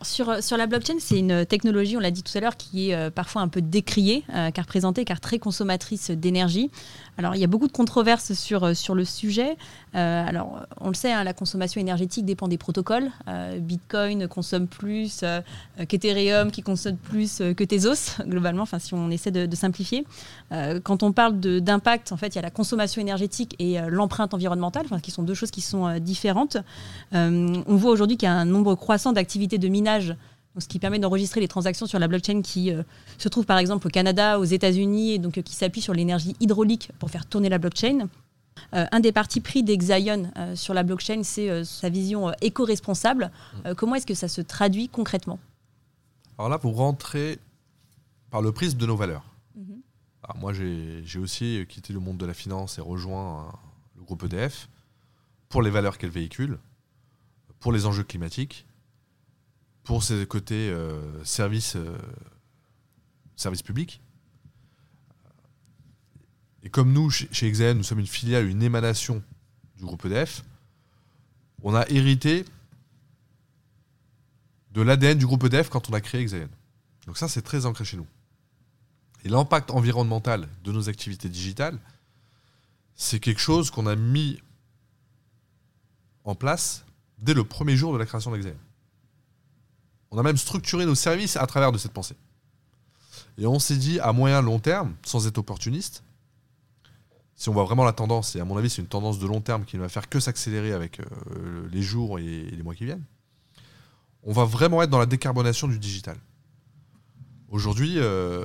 Euh, sur la blockchain, c'est une technologie, on l'a dit tout à l'heure, qui est euh, parfois un peu décriée, euh, car présentée, car très consommatrice d'énergie. Alors il y a beaucoup de controverses sur, le sujet. alors on le sait, hein, la consommation énergétique dépend des protocoles. Bitcoin consomme plus qu'Ethereum, qui consomme plus que Tezos, globalement, si on essaie de, de simplifier. quand on parle d'impact, en fait, il y a la consommation énergétique et l'empreinte environnementale, qui sont deux choses qui sont différentes. on voit aujourd'hui qu'il y a un nombre croissant d'activités de minage, ce qui permet d'enregistrer les transactions sur la blockchain qui euh, se trouve par exemple au Canada, aux États-Unis, et donc euh, qui s'appuie sur l'énergie hydraulique pour faire tourner la blockchain. Euh, un des partis pris d'Exaion sur la blockchain, c'est sa vision éco-responsable. comment est-ce que ça se traduit concrètement? Alors là, vous rentrez par le prisme de nos valeurs. Mhm. moi, j'ai aussi quitté le monde de la finance et rejoint le groupe EDF pour les valeurs qu'elle véhicule, pour les enjeux climatiques pour ces côtés euh, service, euh, public. Et comme nous, chez, chez nous sommes une filiale, une émanation du groupe EDF, on a hérité de l'ADN du groupe EDF quand on a créé Exaen. Donc ça, c'est très ancré chez nous. Et l'impact environnemental de nos activités digitales, c'est quelque chose qu'on a mis en place dès le premier jour de la création d'Exaen. On a même structuré nos services à travers de cette pensée. Et on s'est dit, à moyen long terme, sans être opportuniste, si on voit vraiment la tendance, et à mon avis c'est une tendance de long terme qui ne va faire que s'accélérer avec euh, les jours et les mois qui viennent, on va vraiment être dans la décarbonation du digital. Aujourd'hui, euh,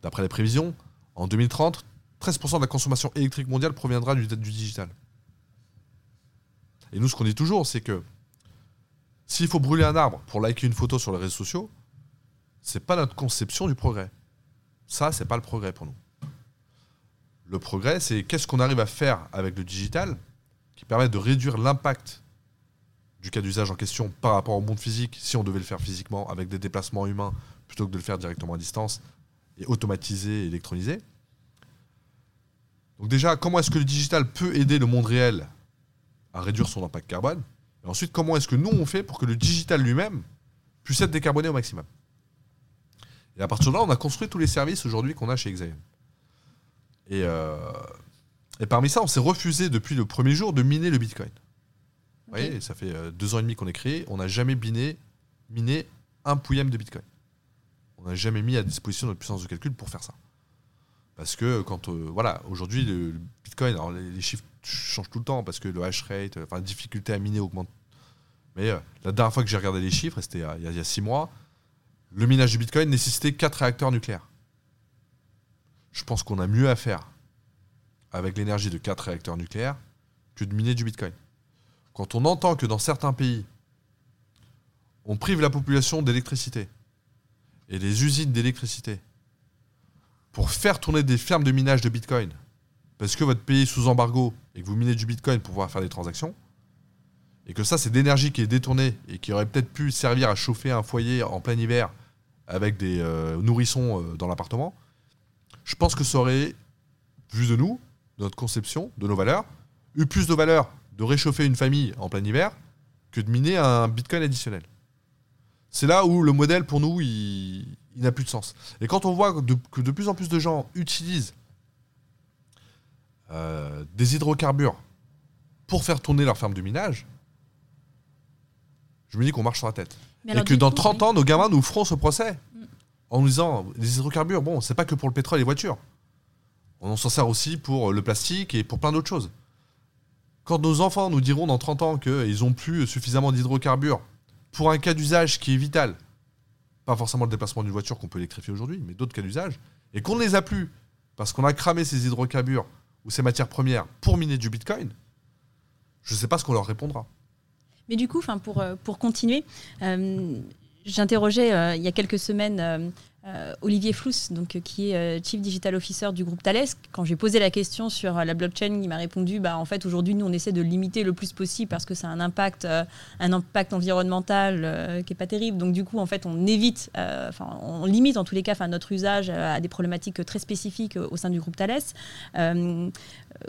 d'après les prévisions, en 2030, 13% de la consommation électrique mondiale proviendra du, du digital. Et nous, ce qu'on dit toujours, c'est que s'il faut brûler un arbre pour liker une photo sur les réseaux sociaux, c'est pas notre conception du progrès. Ça, c'est pas le progrès pour nous. Le progrès, c'est qu'est-ce qu'on arrive à faire avec le digital qui permet de réduire l'impact du cas d'usage en question par rapport au monde physique, si on devait le faire physiquement avec des déplacements humains plutôt que de le faire directement à distance et automatisé et électronisé. Donc déjà, comment est-ce que le digital peut aider le monde réel à réduire son impact carbone? Et ensuite, comment est-ce que nous, on fait pour que le digital lui-même puisse être décarboné au maximum? Et à partir de là, on a construit tous les services aujourd'hui qu'on a chez Exaion. Et, euh, et parmi ça, on s'est refusé depuis le premier jour de miner le Bitcoin. Vous voyez, ça fait euh, deux ans et demi qu'on est créé, on n'a jamais miné, miné un pouillème de Bitcoin. On n'a jamais mis à disposition notre puissance de calcul pour faire ça. Parce que quand, euh, voilà, aujourd'hui, le, Bitcoin, alors les, chiffres changent tout le temps parce que le hash rate, enfin, la difficulté à miner augmente. Mais euh, la dernière fois que j'ai regardé les chiffres, c'était il, y a six mois, le minage du Bitcoin nécessitait quatre réacteurs nucléaires. Je pense qu'on a mieux à faire avec l'énergie de quatre réacteurs nucléaires que de miner du Bitcoin. Quand on entend que dans certains pays, on prive la population d'électricité et les usines d'électricité pour faire tourner des fermes de minage de Bitcoin, parce que votre pays est sous embargo et que vous minez du Bitcoin pour pouvoir faire des transactions, et que ça, c'est d'énergie qui est détournée et qui aurait peut-être pu servir à chauffer un foyer en plein hiver avec des euh, nourrissons euh, dans l'appartement, je pense que ça aurait, vu de nous, de notre conception, de nos valeurs, eu plus de valeur de réchauffer une famille en plein hiver que de miner un Bitcoin additionnel. C'est là où le modèle, pour nous, il, il n'a plus de sens. Et quand on voit que de plus en plus de gens utilisent euh, des hydrocarbures pour faire tourner leur ferme de minage, je me dis qu'on marche sur la tête. et que dans 30 ans, nos gamins nous feront ce procès. Mm. En nous disant, les hydrocarbures, bon, c'est pas que pour le pétrole et les voitures. On s'en sert aussi pour le plastique et pour plein d'autres choses. Quand nos enfants nous diront dans 30 ans qu'ils n'ont plus suffisamment d'hydrocarbures pour un cas d'usage qui est vital, pas forcément le déplacement d'une voiture qu'on peut électrifier aujourd'hui, mais d'autres cas d'usage, et qu'on ne les a plus parce qu'on a cramé ces hydrocarbures ou ces matières premières pour miner du Bitcoin, je ne sais pas ce qu'on leur répondra. Mais du coup, pour, euh, pour continuer, euh, j'interrogeais il y a quelques semaines euh, Olivier Flouss, donc, euh, qui est euh, Chief Digital Officer du groupe Thales. Quand j'ai posé la question sur la blockchain, il m'a répondu bah, en fait, aujourd'hui, nous, on essaie de limiter le plus possible parce que ça a un impact, un impact environnemental qui n'est pas terrible. Donc, du coup, en fait, on évite, enfin, on limite en tous les cas notre usage à des problématiques très spécifiques au sein du groupe Thales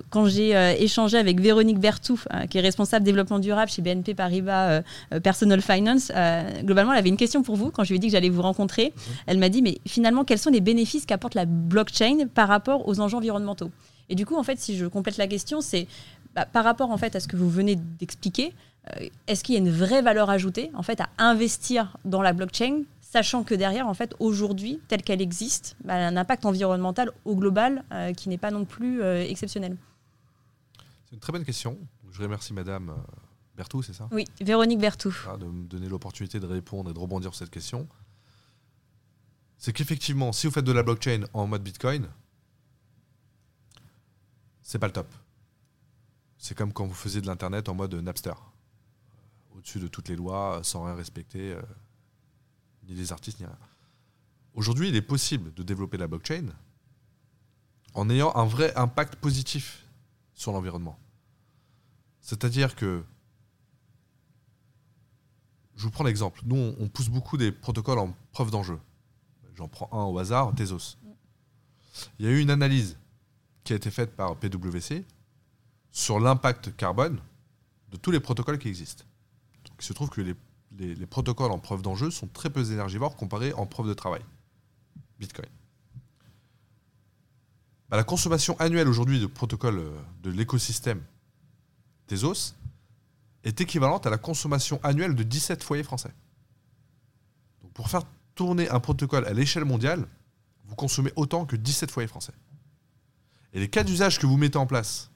quand j'ai échangé avec Véronique Bertou, euh, qui est responsable développement durable chez BNP Paribas Personal Finance, globalement, elle avait une question pour vous quand je lui ai dit que j'allais vous rencontrer. Mhm. Elle m'a dit, mais finalement, quels sont les bénéfices qu'apporte la blockchain par rapport aux enjeux environnementaux Et du coup, en fait, si je complète la question, c'est bah, par rapport en fait à ce que vous venez d'expliquer, est-ce qu'il y a une vraie valeur ajoutée en fait à investir dans la blockchain sachant que derrière, en fait, aujourd'hui, telle qu'elle existe, bah, elle a un impact environnemental au global euh, qui n'est pas non plus euh, exceptionnel C'est une très bonne question. Je remercie Madame euh, Bertou, c'est ça? Oui, Véronique Bertou. de me donner l'opportunité de répondre et de rebondir sur cette question. C'est qu'effectivement, si vous faites de la blockchain en mode Bitcoin, c'est pas le top. C'est comme quand vous faisiez de l'Internet en mode Napster. Au-dessus de toutes les lois, sans rien respecter ni des artistes, ni rien. Aujourd'hui, il est possible de développer la blockchain en ayant un vrai impact positif sur l'environnement. C'est-à-dire que, je vous prends l'exemple, nous on, pousse beaucoup des protocoles en preuve d'enjeu. J'en prends un au hasard, Tezos. Il y a eu une analyse qui a été faite par PwC sur l'impact carbone de tous les protocoles qui existent. il se trouve que les les, protocoles en preuve d'enjeu sont très peu énergivores comparés en preuve de travail. Bitcoin. Bah, la consommation annuelle aujourd'hui de protocoles euh, de l'écosystème Tezos est équivalente à la consommation annuelle de 17 foyers français. Donc pour faire tourner un protocole à l'échelle mondiale, vous consommez autant que 17 foyers français. Et les cas d'usage que vous mettez en place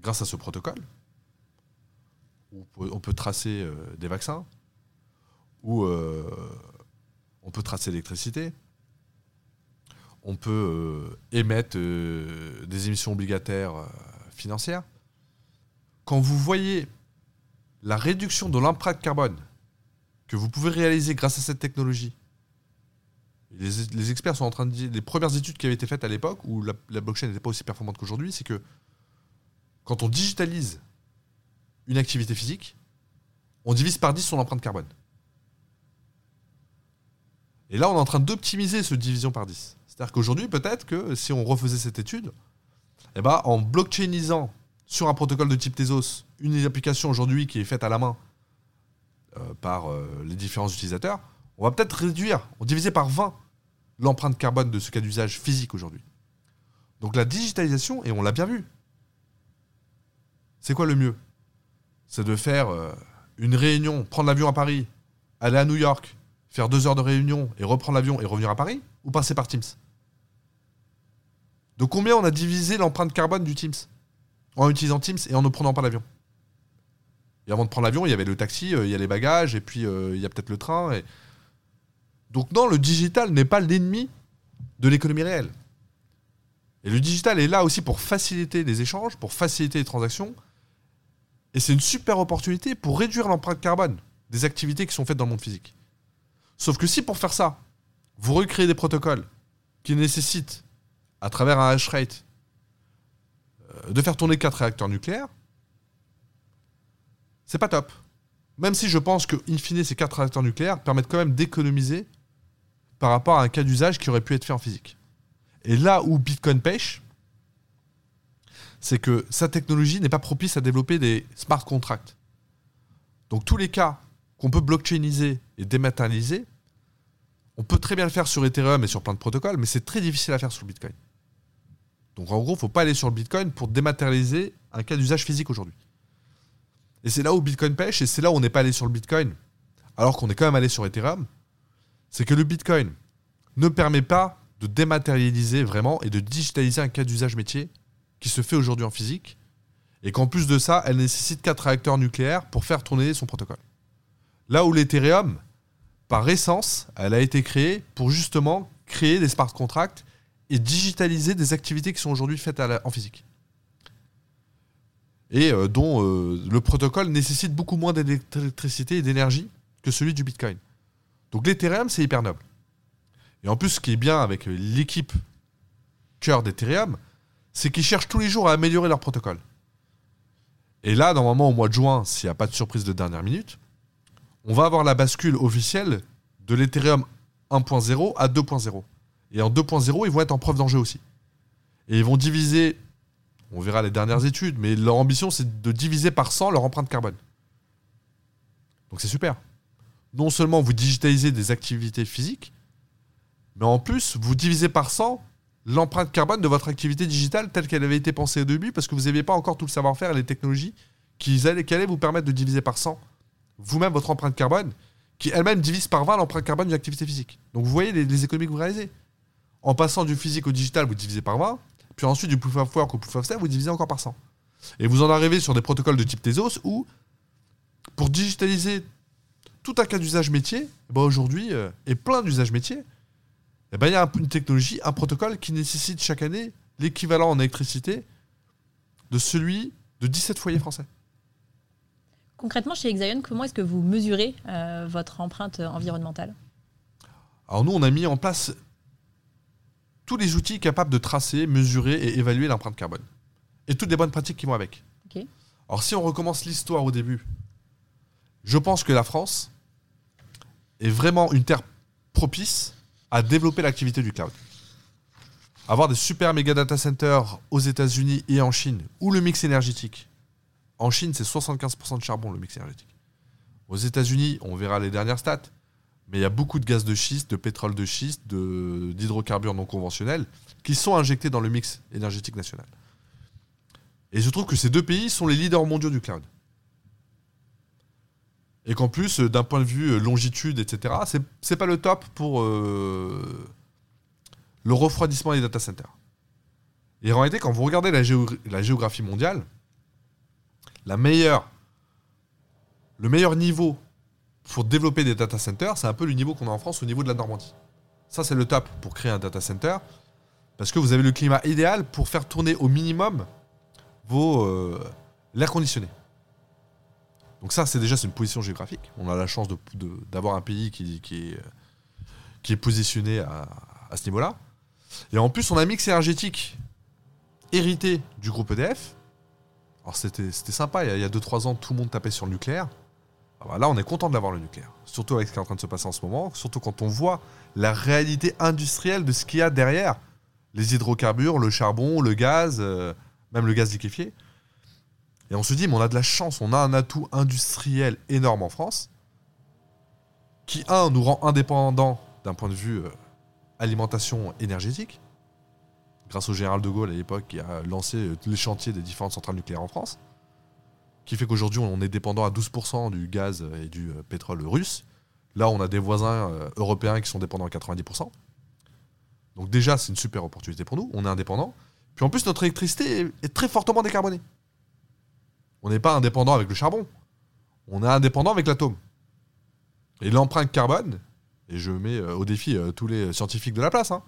grâce à ce protocole, on peut tracer euh, des vaccins, où euh, on peut tracer l'électricité, on peut euh, émettre des émissions obligataires financières. Quand vous voyez la réduction de l'empreinte carbone que vous pouvez réaliser grâce à cette technologie, les, experts sont en train de dire, les premières études qui avaient été faites à l'époque, où la, blockchain n'était pas aussi performante qu'aujourd'hui, c'est que quand on digitalise une activité physique, on divise par 10 son empreinte carbone. Et là, on est en train d'optimiser ce division par 10. C'est-à-dire qu'aujourd'hui, peut-être que si on refaisait cette étude, eh ben, en blockchainisant sur un protocole de type Tezos une application aujourd'hui qui est faite à la main par euh, les différents utilisateurs, on va peut-être réduire, on diviser par 20 l'empreinte carbone de ce cas d'usage physique aujourd'hui. Donc la digitalisation, et on l'a bien vu, c'est quoi le mieux? C'est de faire euh, une réunion, prendre l'avion à Paris, aller à New York, faire deux heures de réunion et reprendre l'avion et revenir à Paris, ou passer par Teams? De combien on a divisé l'empreinte carbone du Teams? En utilisant Teams et en ne prenant pas l'avion? Et avant de prendre l'avion, il y avait le taxi, euh, il y a les bagages, et puis euh, il y a peut-être le train. Donc non, le digital n'est pas l'ennemi de l'économie réelle. Et le digital est là aussi pour faciliter les échanges, pour faciliter les transactions, et c'est une super opportunité pour réduire l'empreinte carbone des activités qui sont faites dans le monde physique. Sauf que si pour faire ça, vous recréez des protocoles qui nécessitent, à travers un hash rate, euh, de faire tourner quatre réacteurs nucléaires, c'est pas top. Même si je pense que, in fine, ces quatre réacteurs nucléaires permettent quand même d'économiser par rapport à un cas d'usage qui aurait pu être fait en physique. Et là où Bitcoin pêche, c'est que sa technologie n'est pas propice à développer des smart contracts. Donc tous les cas qu'on peut blockchainiser et dématérialiser, on peut très bien le faire sur Ethereum et sur plein de protocoles, mais c'est très difficile à faire sur Bitcoin. Donc en gros, il ne faut pas aller sur le Bitcoin pour dématérialiser un cas d'usage physique aujourd'hui. Et c'est là où Bitcoin pêche, et c'est là où on n'est pas allé sur le Bitcoin, alors qu'on est quand même allé sur Ethereum, c'est que le Bitcoin ne permet pas de dématérialiser vraiment et de digitaliser un cas d'usage métier qui se fait aujourd'hui en physique, et qu'en plus de ça, elle nécessite quatre réacteurs nucléaires pour faire tourner son protocole. Là où l'Ethereum, par essence, elle a été créée pour justement créer des smart contracts et digitaliser des activités qui sont aujourd'hui faites en physique. Et euh, dont euh, le protocole nécessite beaucoup moins d'électricité et d'énergie que celui du Bitcoin. Donc l'Ethereum, c'est hyper noble. Et en plus, ce qui est bien avec l'équipe cœur d'Ethereum, c'est qu'ils cherchent tous les jours à améliorer leur protocole. Et là, normalement, au mois de juin, s'il n'y a pas de surprise de dernière minute, on va avoir la bascule officielle de l'Ethereum 1.0 à 2.0. Et en 2.0, ils vont être en preuve d'enjeu aussi. Et ils vont diviser, on verra les dernières études, mais leur ambition, c'est de diviser par 100 leur empreinte carbone. Donc c'est super. Non seulement vous digitalisez des activités physiques, mais en plus, vous divisez par 100 l'empreinte carbone de votre activité digitale telle qu'elle avait été pensée au début, parce que vous n'aviez pas encore tout le savoir-faire et les technologies qui allaient, vous permettre de diviser par 100 vous-même votre empreinte carbone, qui elle-même divise par 20 l'empreinte carbone d'une activité physique. Donc vous voyez les, économies que vous réalisez. En passant du physique au digital, vous divisez par 20, puis ensuite du proof of work au proof of stake, vous divisez encore par 100. Et vous en arrivez sur des protocoles de type Tezos où, pour digitaliser tout un cas d'usage métier, eh ben aujourd'hui, euh, et plein d'usages métiers, eh ben il y a une technologie, un protocole qui nécessite chaque année l'équivalent en électricité de celui de 17 foyers français. Concrètement, chez Exaion, comment est-ce que vous mesurez euh, votre empreinte environnementale? Alors nous, on a mis en place tous les outils capables de tracer, mesurer et évaluer l'empreinte carbone. Et toutes les bonnes pratiques qui vont avec. Alors si on recommence l'histoire au début, je pense que la France est vraiment une terre propice à développer l'activité du cloud. Avoir des super méga data centers aux États-Unis et en Chine, où le mix énergétique en Chine, c'est 75% de charbon, le mix énergétique. Aux États-Unis, on verra les dernières stats, mais il y a beaucoup de gaz de schiste, de pétrole de schiste, d'hydrocarbures non conventionnels qui sont injectés dans le mix énergétique national. Et je trouve que ces deux pays sont les leaders mondiaux du cloud. Et qu'en plus, d'un point de vue longitude, etc., c'est pas le top pour euh, le refroidissement des data centers. Et en réalité, quand vous regardez la géographie mondiale, la meilleure, le meilleur niveau pour développer des data centers, c'est un peu le niveau qu'on a en France au niveau de la Normandie. Ça, c'est le top pour créer un data center, parce que vous avez le climat idéal pour faire tourner au minimum vos euh, l'air conditionné. Donc ça, c'est déjà une position géographique. On a la chance d'avoir un pays qui, est positionné à, à ce niveau-là. Et en plus, on a un mix énergétique hérité du groupe EDF, alors c'était sympa, il y a 2-3 ans, tout le monde tapait sur le nucléaire. Ah bah là, on est content d'avoir le nucléaire. Surtout avec ce qui est en train de se passer en ce moment, surtout quand on voit la réalité industrielle de ce qu'il y a derrière. Les hydrocarbures, le charbon, le gaz, euh, même le gaz liquéfié. Et on se dit, mais on a de la chance, on a un atout industriel énorme en France, qui, un, nous rend indépendants d'un point de vue euh, alimentation énergétique, grâce au général de Gaulle à l'époque qui a lancé euh, les chantiers des différentes centrales nucléaires en France, qui fait qu'aujourd'hui on est dépendant à 12% du gaz et du euh, pétrole russe. Là, on a des voisins euh, européens qui sont dépendants à 90%. Donc déjà, c'est une super opportunité pour nous, on est indépendant. Puis en plus, notre électricité est très fortement décarbonée. On n'est pas indépendant avec le charbon, on est indépendant avec l'atome. Et l'empreinte carbone, et je mets au défi tous les scientifiques de la place, hein,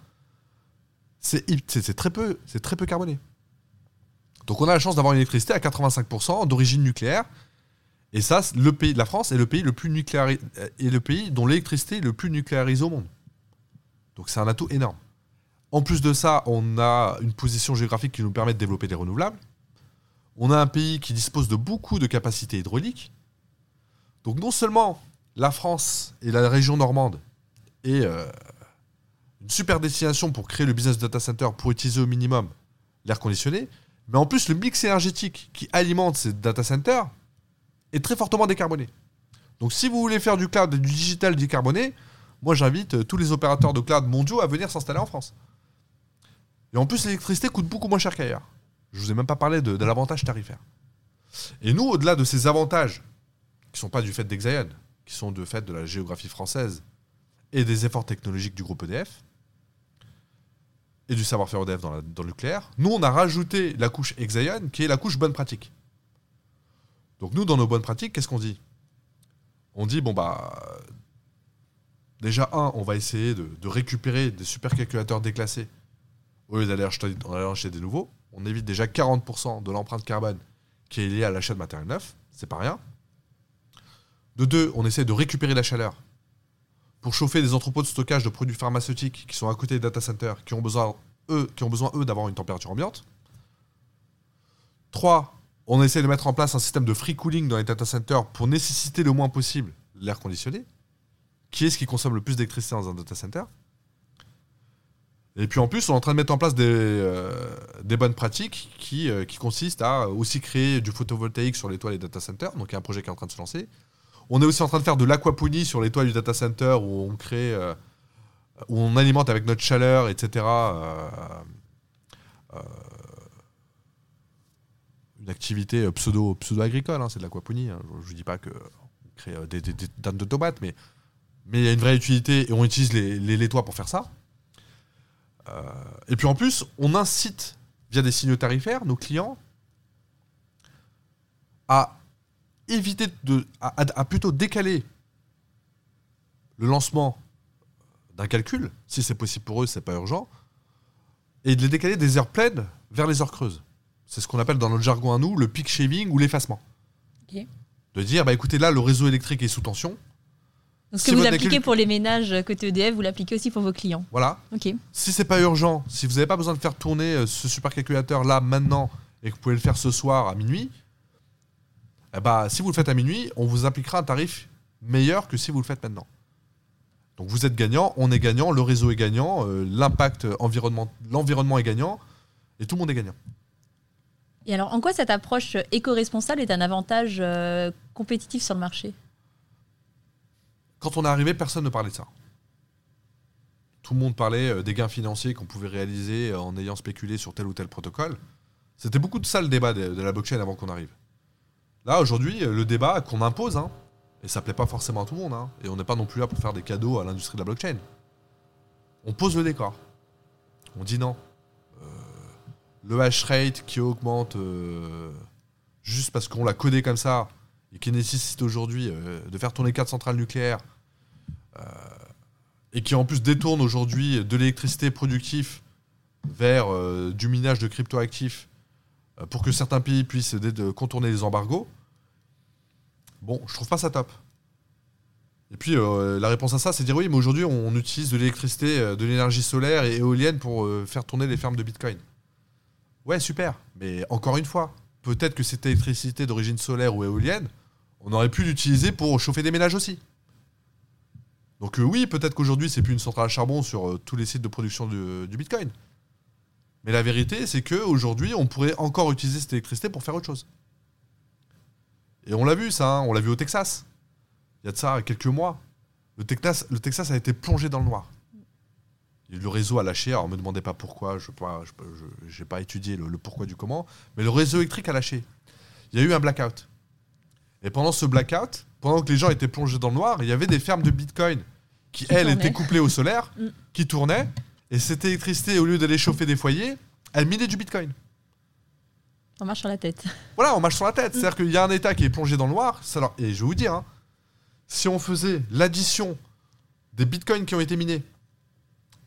c'est très peu, c'est très peu carboné. Donc on a la chance d'avoir une électricité à 85% d'origine nucléaire. Et ça, le pays de la France est le pays le plus est le pays dont l'électricité est le plus nucléarisée au monde. Donc c'est un atout énorme. En plus de ça, on a une position géographique qui nous permet de développer des renouvelables. On a un pays qui dispose de beaucoup de capacités hydrauliques. Donc non seulement la France et la région normande et euh, une super destination pour créer le business data center pour utiliser au minimum l'air conditionné. Mais en plus, le mix énergétique qui alimente ces data centers est très fortement décarboné. Donc si vous voulez faire du cloud et du digital décarboné, moi j'invite euh, tous les opérateurs de cloud mondiaux à venir s'installer en France. Et en plus, l'électricité coûte beaucoup moins cher qu'ailleurs. Je vous ai même pas parlé de, l'avantage tarifaire. Et nous, au-delà de ces avantages, qui ne sont pas du fait d'Exaion, qui sont du fait de la géographie française et des efforts technologiques du groupe EDF, et du savoir-faire EDF dans, dans, le nucléaire. Nous, on a rajouté la couche Exaion, qui est la couche bonne pratique. Donc nous, dans nos bonnes pratiques, qu'est-ce qu'on dit? On dit, bon, bah... Déjà, un, on va essayer de, récupérer des supercalculateurs déclassés au lieu d'aller acheter, acheter, des nouveaux. On évite déjà 40% de l'empreinte carbone qui est liée à l'achat de matériel neuf. C'est pas rien. De deux, on essaie de récupérer la chaleur. Pour chauffer des entrepôts de stockage de produits pharmaceutiques qui sont à côté des data centers, qui ont besoin, eux, d'avoir une température ambiante. 3. On essaie de mettre en place un système de free cooling dans les data centers pour nécessiter le moins possible l'air conditionné. Qui est ce qui consomme le plus d'électricité dans un data center Et puis en plus, on est en train de mettre en place des, euh, bonnes pratiques qui, euh, qui consistent à aussi créer du photovoltaïque sur les toits des data centers. Donc il y a un projet qui est en train de se lancer. On est aussi en train de faire de l'aquaponie sur les toits du data center où on crée, euh, où on alimente avec notre chaleur, etc. euh, euh, une activité euh, pseudo, pseudo-agricole, hein, c'est de l'aquaponie. hein. Je ne vous dis pas qu'on crée des, des, dames de tomates, mais mais il y a une vraie utilité et on utilise les, les, toits pour faire ça. Et puis en plus, on incite via des signaux tarifaires nos clients à éviter de. à, plutôt décaler le lancement d'un calcul, si c'est possible pour eux, c'est pas urgent, et de les décaler des heures pleines vers les heures creuses. C'est ce qu'on appelle dans notre jargon à nous le peak shaving ou l'effacement. De dire, bah écoutez, là, le réseau électrique est sous tension. Donc, ce Si que vous appliquez calcul- pour les ménages côté EDF, vous l'appliquez aussi pour vos clients. Voilà. Ok. Si c'est pas urgent, si vous n'avez pas besoin de faire tourner euh, ce supercalculateur là maintenant et que vous pouvez le faire ce soir à minuit, eh bah, si vous le faites à minuit, on vous appliquera un tarif meilleur que si vous le faites maintenant. Donc vous êtes gagnant, on est gagnant, le réseau est gagnant, euh, l'impact environnement, l'environnement est gagnant et tout le monde est gagnant. Et alors, en quoi cette approche éco-responsable est un avantage euh, compétitif sur le marché? Quand on est arrivé, personne ne parlait de ça. Tout le monde parlait euh, des gains financiers qu'on pouvait réaliser en ayant spéculé sur tel ou tel protocole. C'était beaucoup de ça le débat de, de la blockchain avant qu'on arrive. Là, aujourd'hui, le débat qu'on impose, hein, et ça plaît pas forcément à tout le monde, hein, et on n'est pas non plus là pour faire des cadeaux à l'industrie de la blockchain. On pose le décor. On dit non. Euh, le hash rate qui augmente euh, juste parce qu'on l'a codé comme ça, et qui nécessite aujourd'hui euh, de faire tourner quatre centrales nucléaires, et qui en plus détourne aujourd'hui de l'électricité productive vers du minage de cryptoactifs pour que certains pays puissent contourner les embargos, bon, je trouve pas ça top. Et puis euh, la réponse à ça, c'est dire oui, mais aujourd'hui on, utilise de l'électricité, euh, de l'énergie solaire et éolienne pour euh, faire tourner les fermes de Bitcoin. Ouais, super. Mais encore une fois, peut-être que cette électricité d'origine solaire ou éolienne, on aurait pu l'utiliser pour chauffer des ménages aussi. Donc oui, peut-être qu'aujourd'hui, c'est plus une centrale à charbon sur tous les sites de production du, du Bitcoin. Mais la vérité, c'est qu'aujourd'hui, on pourrait encore utiliser cette électricité pour faire autre chose. Et on l'a vu, ça, hein, on l'a vu au Texas. Il y a de ça quelques mois. Le Texas, le Texas a été plongé dans le noir. Et le réseau a lâché, alors ne me demandez pas pourquoi, je n'ai pas étudié le, le pourquoi du comment, mais le réseau électrique a lâché. Il y a eu un blackout. Et pendant ce blackout, pendant que les gens étaient plongés dans le noir, il y avait des fermes de Bitcoin qui, Qui elles, tournaient. étaient couplées au solaire, Mm. qui tournaient, et cette électricité, au lieu d'aller chauffer des foyers, elle minait du Bitcoin. On marche sur la tête. Voilà, on marche sur la tête. C'est-à-dire qu'il y a un État qui est plongé dans le noir. Et je vais vous dire, hein, si on faisait l'addition des bitcoins qui ont été minés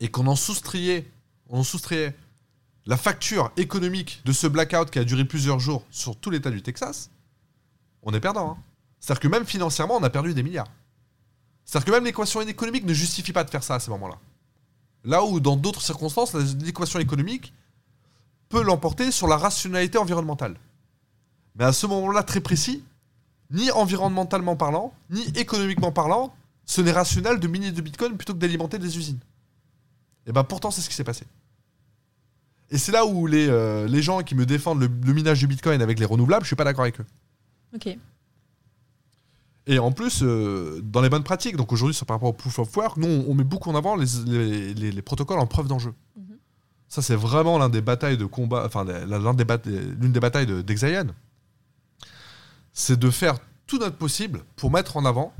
et qu'on en soustrayait, on en soustrayait la facture économique de ce blackout qui a duré plusieurs jours sur tout l'État du Texas, on est perdant. hein. C'est-à-dire que même financièrement, on a perdu des milliards. C'est-à-dire que même l'équation économique ne justifie pas de faire ça à ce moment-là. Là où, dans d'autres circonstances, l'équation économique peut l'emporter sur la rationalité environnementale. Mais à ce moment-là très précis, ni environnementalement parlant, ni économiquement parlant, ce n'est rationnel de miner de Bitcoin plutôt que d'alimenter des usines. Et ben pourtant, c'est ce qui s'est passé. Et c'est là où les, euh, les gens qui me défendent le, le minage du Bitcoin avec les renouvelables, je suis pas d'accord avec eux. Ok. Et en plus, euh, dans les bonnes pratiques, donc aujourd'hui, par rapport au proof of work, nous, on, on met beaucoup en avant les, les- les- les protocoles en preuve d'enjeu. Mhm. Ça, c'est vraiment l'un des batailles de combat, des l'une des batailles de- d'Exaion. c'est de faire tout notre possible pour mettre en avant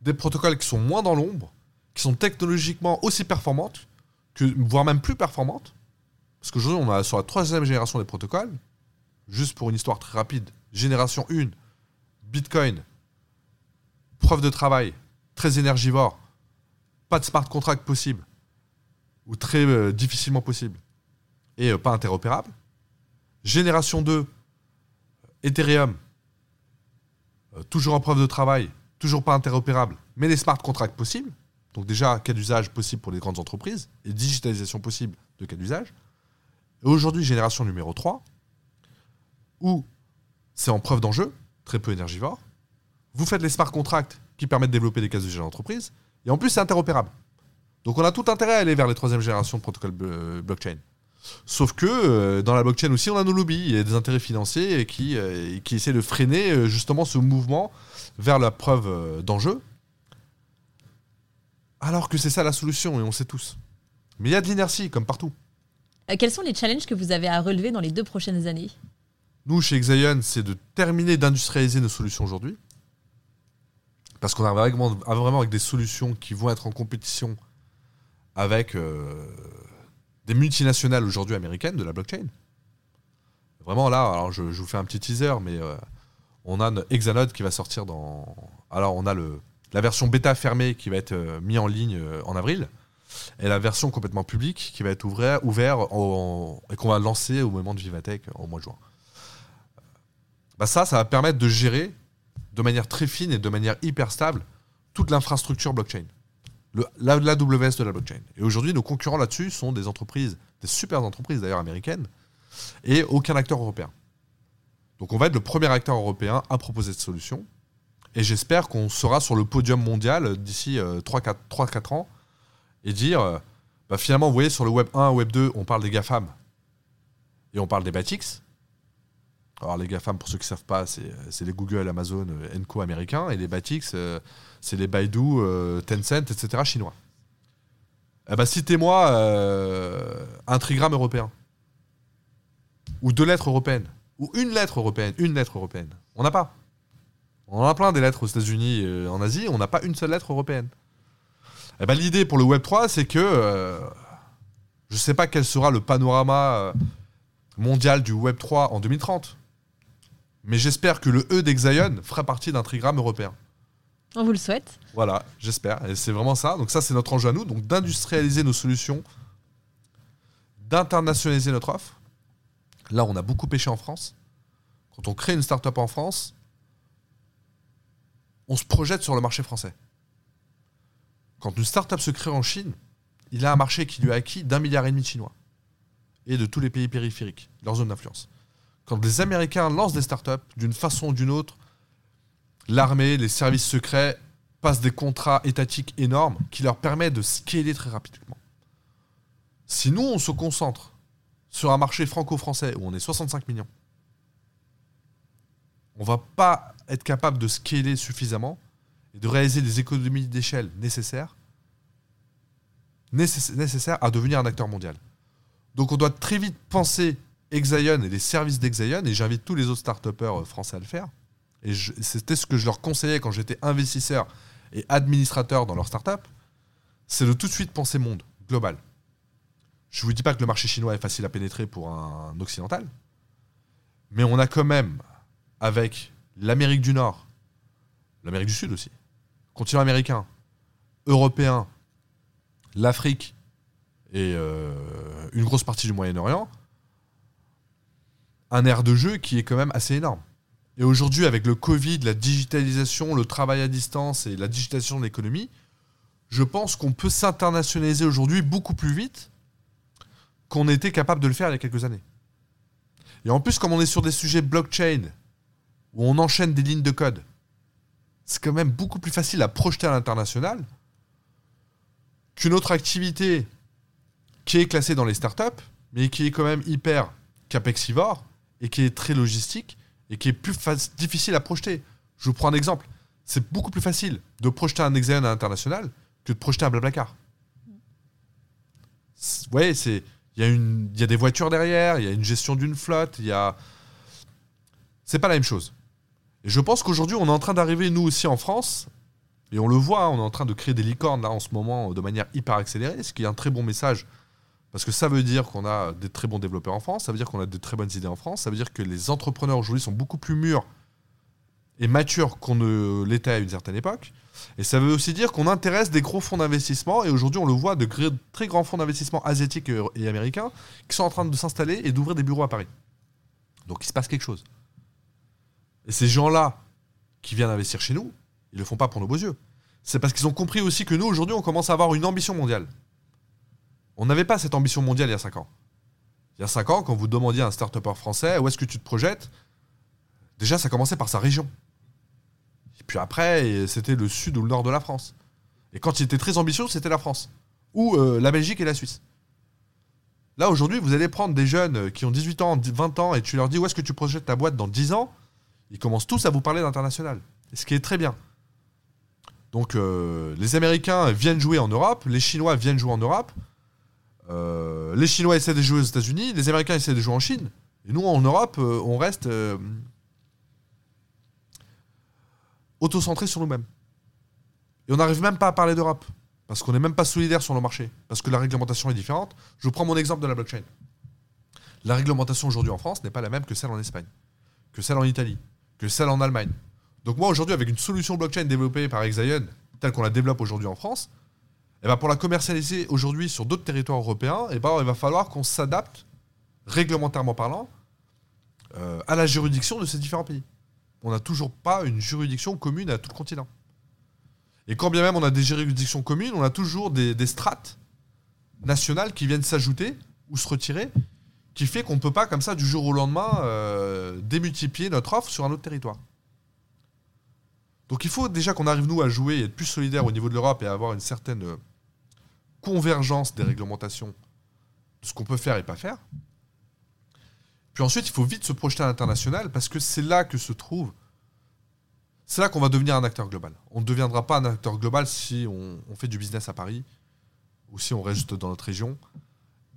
des protocoles qui sont moins dans l'ombre, qui sont technologiquement aussi performantes, voire même plus performantes. Parce qu'aujourd'hui, on a sur la troisième génération des protocoles, juste pour une histoire très rapide, génération 1, Bitcoin, preuve de travail, très énergivore, pas de smart contract possible, ou très euh, difficilement possible, et euh, pas interopérable. Génération 2, Ethereum, euh, toujours en preuve de travail, toujours pas interopérable, mais les smart contracts possibles. Donc déjà, cas d'usage possible pour les grandes entreprises et digitalisation possible de cas d'usage. Aujourd'hui, génération numéro 3, où c'est en preuve d'enjeu, très peu énergivore. Vous faites les smart contracts qui permettent de développer des cas d'usage d'entreprise. Et en plus, c'est interopérable. Donc on a tout intérêt à aller vers les troisième générations de protocoles euh, blockchain. Sauf que euh, dans la blockchain aussi, on a nos lobbies, il y a des intérêts financiers qui, euh, qui essaient de freiner justement ce mouvement vers la preuve d'enjeu. Alors que c'est ça la solution, et on sait tous. Mais il y a de l'inertie, comme partout. quels sont les challenges que vous avez à relever dans les deux prochaines années? Nous, chez Xion, c'est de terminer d'industrialiser nos solutions aujourd'hui. Parce qu'on a vraiment, vraiment avec des solutions qui vont être en compétition avec euh, des multinationales aujourd'hui américaines de la blockchain. Vraiment là, alors je, vous fais un petit teaser, mais euh, on a Exanode qui va sortir dans. Alors on a le, la version bêta fermée qui va être euh, mise en ligne en avril, et la version complètement publique qui va être ouverte ouvert et qu'on va lancer au moment de Vivatech au mois de juin. Bah ça, ça va permettre de gérer de manière très fine et de manière hyper stable toute l'infrastructure blockchain l'AWS de la blockchain. Et aujourd'hui, nos concurrents là-dessus sont des entreprises, des super entreprises d'ailleurs américaines, et aucun acteur européen. Donc on va être le premier acteur européen à proposer cette solution. Et j'espère qu'on sera sur le podium mondial d'ici 3-4 euh, ans et dire, euh, bah, finalement, vous voyez, sur le Web 1, Web 2, on parle des GAFAM et on parle des BATIX. Alors les GAFAM, pour ceux qui ne savent pas, c'est les Google, Amazon, Enco américains, et les BATIX, euh, c'est les Baidu, euh, Tencent, etc. chinois. Eh ben, citez-moi euh, un trigramme européen. Ou deux lettres européennes. Ou une lettre européenne. Une lettre européenne. On n'a pas. On en a plein des lettres aux États-Unis et en Asie, on n'a pas une seule lettre européenne. Eh ben, L'idée pour le Web3, c'est que je ne sais pas quel sera le panorama mondial du Web3 en 2030. Mais j'espère que le E d'Exion fera partie d'un trigramme européen. On vous le souhaite. Voilà, j'espère. Et c'est vraiment ça. Donc ça, c'est notre enjeu à nous. Donc d'industrialiser nos solutions, d'internationaliser notre offre. Là, on a beaucoup pêché en France. Quand on crée une start-up en France, on se projette sur le marché français. Quand une start-up se crée en Chine, il a un marché qui lui a acquis d'un milliard et demi de Chinois et de tous les pays périphériques, leur zone d'influence. Quand des Américains lancent des startups, d'une façon ou d'une autre, l'armée, les services secrets passent des contrats étatiques énormes qui leur permettent de scaler très rapidement. Si nous, on se concentre sur un marché franco-français où on est 65 millions, on va pas être capable de scaler suffisamment et de réaliser des économies d'échelle nécessaires à devenir un acteur mondial. Donc on doit très vite penser Exaion et les services d'Exaion, et j'invite tous les autres start euh, français à le faire. Et c'était ce que je leur conseillais quand j'étais investisseur et administrateur dans leur startup, c'est de tout de suite penser monde, global. Je ne vous dis pas que le marché chinois est facile à pénétrer pour un occidental, mais on a quand même, avec l'Amérique du Nord, l'Amérique du Sud aussi, continent américain, européen, l'Afrique et euh, une grosse partie du Moyen-Orient, un air de jeu qui est quand même assez énorme. Et aujourd'hui, avec le Covid, la digitalisation, le travail à distance et la digitalisation de l'économie, je pense qu'on peut s'internationaliser aujourd'hui beaucoup plus vite qu'on était capable de le faire il y a quelques années. Et en plus, comme on est sur des sujets blockchain, où on enchaîne des lignes de code, c'est quand même beaucoup plus facile à projeter à l'international qu'une autre activité qui est classée dans les startups, mais qui est quand même hyper capexivore et qui est très logistique et qui est plus difficile à projeter. Je vous prends un exemple. C'est beaucoup plus facile de projeter un Examen à l'international que de projeter un Blablacar. Vous voyez, il y, a y a des voitures derrière, il y a une gestion d'une flotte, il y a... C'est pas la même chose. Et je pense qu'aujourd'hui, on est en train d'arriver, nous aussi en France, et on le voit, hein, on est en train de créer des licornes là en ce moment de manière hyper accélérée, ce qui est un très bon message parce que ça veut dire qu'on a des très bons développeurs en France, ça veut dire qu'on a de très bonnes idées en France, ça veut dire que les entrepreneurs aujourd'hui sont beaucoup plus mûrs et matures qu'on ne l'était à une certaine époque. Et ça veut aussi dire qu'on intéresse des gros fonds d'investissement, et aujourd'hui on le voit, de très grands fonds d'investissement asiatiques et américains qui sont en train de s'installer et d'ouvrir des bureaux à Paris. Donc il se passe quelque chose. Et ces gens-là qui viennent investir chez nous, ils ne le font pas pour nos beaux yeux. C'est parce qu'ils ont compris aussi que nous, aujourd'hui, on commence à avoir une ambition mondiale. On n'avait pas cette ambition mondiale il y a 5 ans. Il y a 5 ans, quand vous demandiez à un start français où est-ce que tu te projettes, déjà, ça commençait par sa région. Et puis après, c'était le sud ou le nord de la France. Et quand il était très ambitieux, c'était la France. Ou euh, la Belgique et la Suisse. Là, aujourd'hui, vous allez prendre des jeunes qui ont 18 ans, 20 ans, et tu leur dis où est-ce que tu projettes ta boîte dans 10 ans, ils commencent tous à vous parler d'international. Ce qui est très bien. Donc, euh, les Américains viennent jouer en Europe, les Chinois viennent jouer en Europe, euh, les Chinois essaient de jouer aux États-Unis, les Américains essaient de jouer en Chine. Et nous, en Europe, on reste auto-centré sur nous-mêmes. Et on n'arrive même pas à parler d'Europe. Parce qu'on n'est même pas solidaire sur le marché. Parce que la réglementation est différente. Je prends mon exemple de la blockchain. La réglementation aujourd'hui en France n'est pas la même que celle en Espagne, que celle en Italie, que celle en Allemagne. Donc moi aujourd'hui avec une solution blockchain développée par Exion, telle qu'on la développe aujourd'hui en France, et eh ben pour la commercialiser aujourd'hui sur d'autres territoires européens, et eh ben il va falloir qu'on s'adapte, réglementairement parlant, euh, à la juridiction de ces différents pays. On n'a toujours pas une juridiction commune à tout le continent. Et quand bien même on a des juridictions communes, on a toujours des, strates nationales qui viennent s'ajouter ou se retirer, qui fait qu'on ne peut pas comme ça du jour au lendemain euh, démultiplier notre offre sur un autre territoire. Donc il faut déjà qu'on arrive nous à jouer et être plus solidaire au niveau de l'Europe et avoir une certaine euh, convergence des réglementations de ce qu'on peut faire et pas faire. Puis ensuite, il faut vite se projeter à l'international parce que c'est là que se trouve c'est là qu'on va devenir un acteur global. On ne deviendra pas un acteur global si on, fait du business à Paris ou si on reste dans notre région.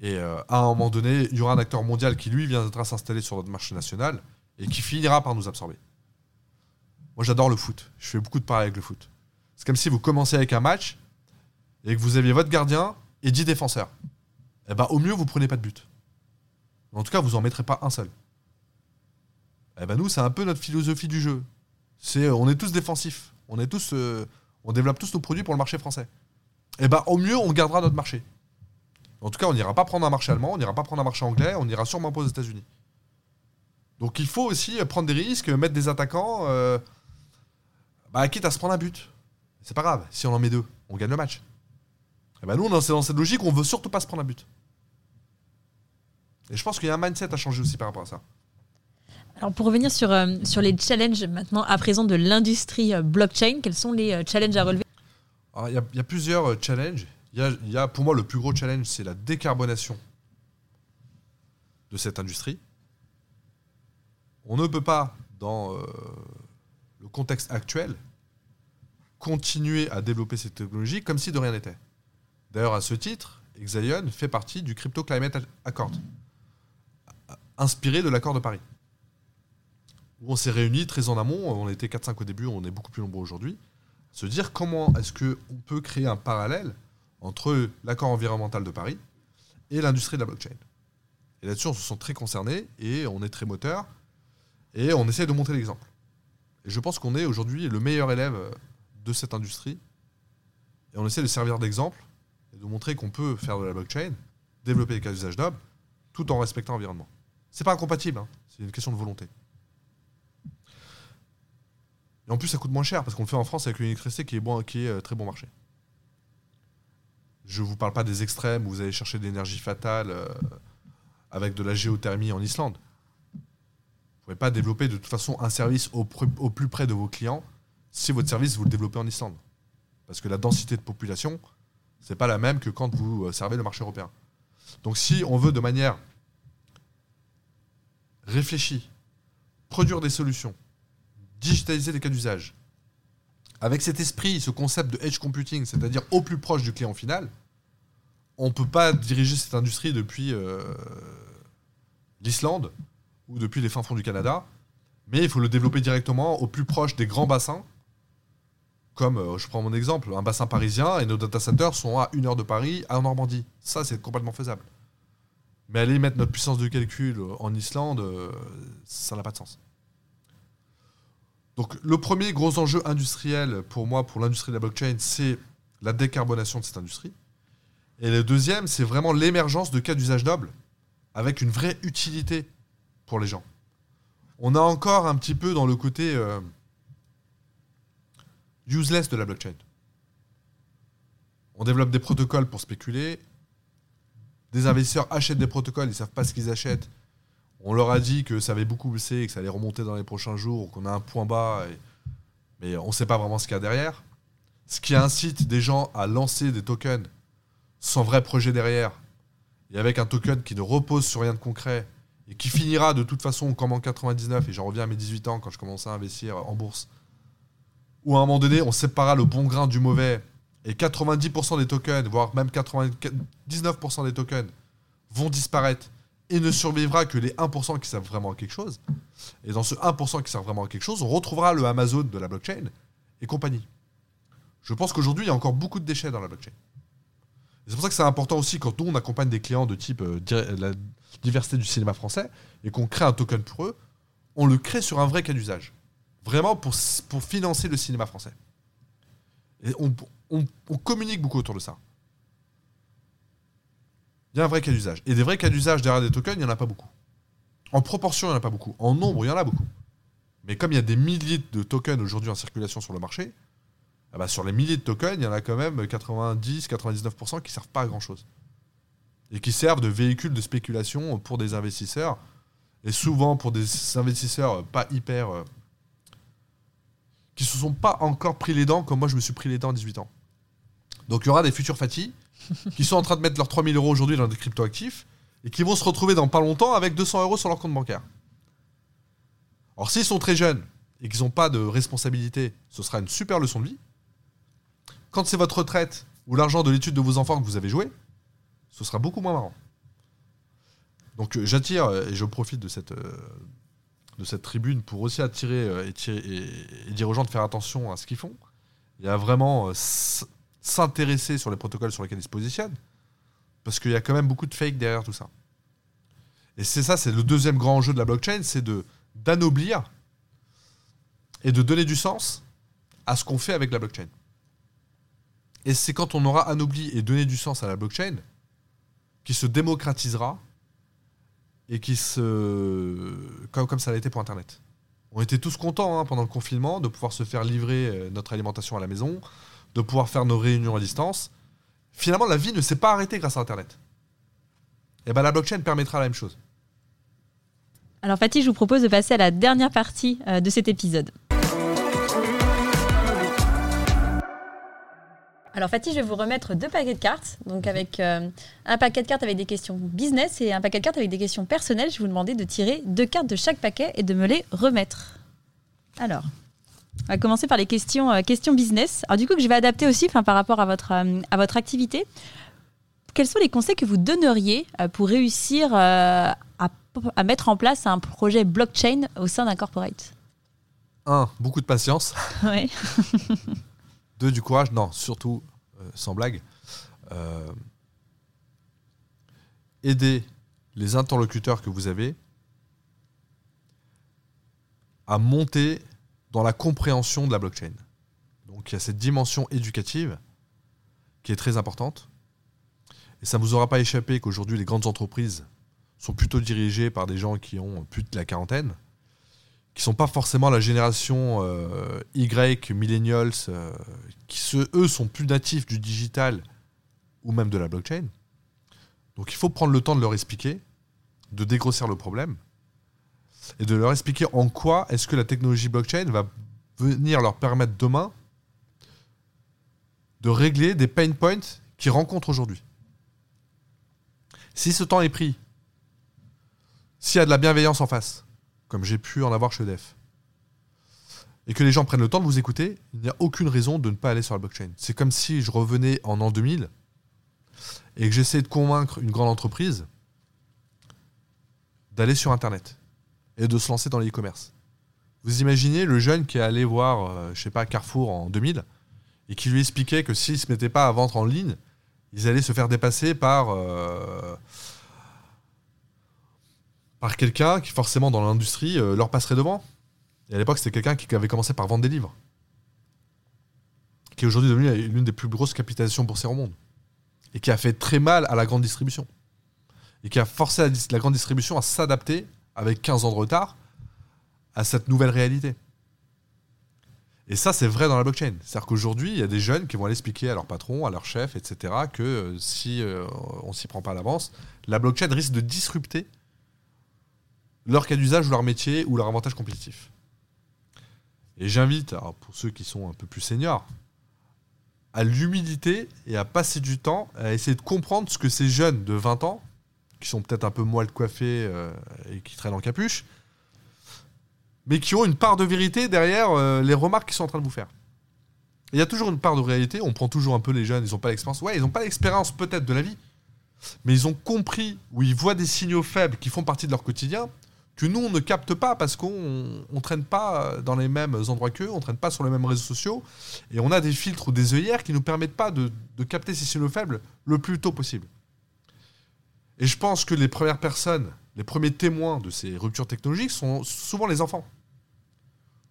Et euh, à un moment donné, il y aura un acteur mondial qui, lui, viendra s'installer sur notre marché national et qui finira par nous absorber. Moi, j'adore le foot. Je fais beaucoup de paris avec le foot. C'est comme si vous commencez avec un match et que vous aviez votre gardien et 10 défenseurs. Eh ben, au mieux, vous prenez pas de but. En tout cas, vous en mettrez pas un seul. Eh ben, nous, c'est un peu notre philosophie du jeu. C'est, euh, on est tous défensifs. On est tous, euh, on développe tous nos produits pour le marché français. Eh ben, au mieux, on gardera notre marché. En tout cas, on n'ira pas prendre un marché allemand, on n'ira pas prendre un marché anglais, on ira sûrement pas aux États-Unis. Donc, il faut aussi prendre des risques, mettre des attaquants, euh, bah, quitte à se prendre un but. C'est pas grave. Si on en met deux, on gagne le match. Et eh ben, nous, dans cette logique, on veut surtout pas se prendre un but. Et je pense qu'il y a un mindset à changer aussi par rapport à ça. Alors pour revenir sur, euh, sur les challenges maintenant à présent de l'industrie euh, blockchain, quels sont les euh, challenges à relever? Il y, a plusieurs challenges. Il y, a, pour moi le plus gros challenge, c'est la décarbonation de cette industrie. On ne peut pas, dans le contexte actuel, continuer à développer cette technologie comme si de rien n'était. D'ailleurs, à ce titre, Exaion fait partie du Crypto Climate Accord, inspiré de l'accord de Paris où on s'est réunis très en amont, on était 4-5 au début, on est beaucoup plus nombreux aujourd'hui, se dire comment est-ce qu'on peut créer un parallèle entre l'accord environnemental de Paris et l'industrie de la blockchain. Et là-dessus, on se sent très concernés et on est très moteur et on essaie de montrer l'exemple. Et je pense qu'on est aujourd'hui le meilleur élève de cette industrie et on essaie de servir d'exemple de montrer qu'on peut faire de la blockchain, développer des cas d'usage nobles, tout en respectant l'environnement. C'est pas incompatible, hein. c'est une question de volonté. Et en plus, ça coûte moins cher parce qu'on le fait en France avec une électricité qui est, euh, très bon marché. Je ne vous parle pas des extrêmes où vous allez chercher de l'énergie fatale euh, avec de la géothermie en Islande. Vous ne pouvez pas développer de toute façon un service au, plus près de vos clients si votre service vous le développez en Islande. Parce que la densité de population, c'est pas la même que quand vous euh, servez le marché européen. Donc si on veut de manière réfléchie produire des solutions digitaliser les cas d'usage. Avec cet esprit, ce concept de edge computing, c'est-à-dire au plus proche du client final, on ne peut pas diriger cette industrie depuis euh, l'Islande ou depuis les fins fonds du Canada, mais il faut le développer directement au plus proche des grands bassins. Comme, euh, je prends mon exemple, un bassin parisien et nos data centers sont à une heure de Paris, à Normandie. Ça, c'est complètement faisable. Mais aller mettre notre puissance de calcul en Islande, euh, ça n'a pas de sens. Donc le premier gros enjeu industriel pour moi, pour l'industrie de la blockchain, c'est la décarbonation de cette industrie. Et le deuxième, c'est vraiment l'émergence de cas d'usage noble avec une vraie utilité pour les gens. On a encore un petit peu dans le côté euh, useless de la blockchain. On développe des protocoles pour spéculer. Des investisseurs achètent des protocoles, ils ne savent pas ce qu'ils achètent. On leur a dit que ça avait beaucoup baissé et que ça allait remonter dans les prochains jours, qu'on a un point bas, mais on ne sait pas vraiment ce qu'il y a derrière. Ce qui incite des gens à lancer des tokens sans vrai projet derrière, et avec un token qui ne repose sur rien de concret, et qui finira de toute façon comme en 99, et j'en reviens à mes 18 ans quand je commençais à investir en bourse, où à un moment donné, on séparera le bon grain du mauvais, et 90% des tokens, voire même 99% des tokens, vont disparaître, et ne survivra que les 1% qui servent vraiment à quelque chose. Et dans ce 1% qui servent vraiment à quelque chose, on retrouvera le Amazon de la blockchain et compagnie. Je pense qu'aujourd'hui, il y a encore beaucoup de déchets dans la blockchain. C'est pour ça que c'est important aussi quand nous, on accompagne des clients de type euh, la diversité du cinéma français et qu'on crée un token pour eux, on le crée sur un vrai cas d'usage. Vraiment pour, financer le cinéma français. Et on, communique beaucoup autour de ça. Il y a un vrai cas d'usage. Et des vrais cas d'usage derrière des tokens, il n'y en a pas beaucoup. En proportion, il n'y en a pas beaucoup. En nombre, il y en a beaucoup. Mais comme il y a des milliers de tokens aujourd'hui en circulation sur le marché, ah bah, sur les milliers de tokens, il y en a quand même 90-99% qui servent pas à grand chose. Et qui servent de véhicule de spéculation pour des investisseurs. Et souvent pour des investisseurs pas hyper. Qui se sont pas encore pris les dents comme moi je me suis pris les dents à 18 ans. Donc il y aura des futurs fatis qui sont en train de mettre leurs 3000 euros aujourd'hui dans des cryptoactifs et qui vont se retrouver dans pas longtemps avec 200 euros sur leur compte bancaire. Alors s'ils sont très jeunes et qu'ils n'ont pas de responsabilité, ce sera une super leçon de vie. Quand c'est votre retraite ou l'argent de l'étude de vos enfants que vous avez joué, ce sera beaucoup moins marrant. Donc euh, j'attire euh, et je profite de cette, euh, de cette tribune pour aussi attirer et, dire aux gens de faire attention à ce qu'ils font. Y a vraiment s'intéresser sur les protocoles sur lesquels ils se positionnent. Parce qu'il y a quand même beaucoup de fake derrière tout ça. Et c'est ça, c'est le deuxième grand enjeu de la blockchain, c'est de d'anoblir et de donner du sens à ce qu'on fait avec la blockchain. Et c'est quand on aura anobli et donné du sens à la blockchain qui se démocratisera et qui se. comme, comme ça l'a été pour Internet. On était tous contents hein, pendant le confinement de pouvoir se faire livrer euh, notre alimentation à la maison, de pouvoir faire nos réunions à distance. Finalement, la vie ne s'est pas arrêtée grâce à Internet. Et bien la blockchain permettra la même chose. Alors Fatih, je vous propose de passer à la dernière partie euh, de cet épisode. Alors Fatih, je vais vous remettre deux paquets de cartes. Donc avec euh, un paquet de cartes avec des questions business et un paquet de cartes avec des questions personnelles. Je vais vous demander de tirer deux cartes de chaque paquet et de me les remettre. Alors, on va commencer par les questions, euh, questions business. Alors du coup, que je vais adapter aussi par rapport à votre, euh, à votre activité. Quels sont les conseils que vous donneriez pour réussir à, à mettre en place un projet blockchain au sein d'un corporate? Un, beaucoup de patience. Oui. Deux, du courage. Non, surtout, sans blague. Euh, aider les interlocuteurs que vous avez à monter dans la compréhension de la blockchain. Donc il y a cette dimension éducative qui est très importante. Et ça ne vous aura pas échappé qu'aujourd'hui les grandes entreprises sont plutôt dirigées par des gens qui ont plus de la quarantaine qui sont pas forcément la génération euh, Y, millennials, euh, qui eux sont plus natifs du digital ou même de la blockchain. Donc il faut prendre le temps de leur expliquer, de dégrossir le problème et de leur expliquer en quoi est-ce que la technologie blockchain va venir leur permettre demain de régler des pain points qu'ils rencontrent aujourd'hui. Si ce temps est pris, s'il y a de la bienveillance en face, comme j'ai pu en avoir chez EDF, et que les gens prennent le temps de vous écouter, il n'y a aucune raison de ne pas aller sur la blockchain. C'est comme si je revenais en an 2000 et que j'essayais de convaincre une grande entreprise d'aller sur Internet et de se lancer dans l'e-commerce. Vous imaginez le jeune qui est allé voir, euh, je sais pas, Carrefour en 2000 et qui lui expliquait que s'ils ne se mettaient pas à vendre en ligne, ils allaient se faire dépasser par euh, par quelqu'un qui, forcément, dans l'industrie, euh, leur passerait devant. Et à l'époque, c'était quelqu'un qui avait commencé par vendre des livres. Qui est aujourd'hui devenu l'une des plus grosses capitalisations boursières au monde. Et qui a fait très mal à la grande distribution. Et qui a forcé la, grande distribution à s'adapter, avec 15 ans de retard, à cette nouvelle réalité. Et ça, c'est vrai dans la blockchain. C'est-à-dire qu'aujourd'hui, il y a des jeunes qui vont aller expliquer à leur patron, à leur chef, etc., que euh, si euh, on s'y prend pas à l'avance, la blockchain risque de disrupter leur cas d'usage ou leur métier ou leur avantage compétitif. Et j'invite, pour ceux qui sont un peu plus seniors, à l'humilité et à passer du temps à essayer de comprendre ce que ces jeunes de 20 ans, qui sont peut-être un peu moelle coiffés euh, et qui traînent en capuche, mais qui ont une part de vérité derrière euh, les remarques qu'ils sont en train de vous faire. Il y a toujours une part de réalité, on prend toujours un peu les jeunes, ils n'ont pas l'expérience. Ouais, ils n'ont pas l'expérience peut-être de la vie, mais ils ont compris, ou ils voient des signaux faibles qui font partie de leur quotidien, que nous, on ne capte pas parce qu'on ne traîne pas dans les mêmes endroits qu'eux, on ne traîne pas sur les mêmes réseaux sociaux, et on a des filtres ou des œillères qui ne nous permettent pas de, capter ces signaux faibles le plus tôt possible. Et je pense que les premières personnes, les premiers témoins de ces ruptures technologiques sont souvent les enfants.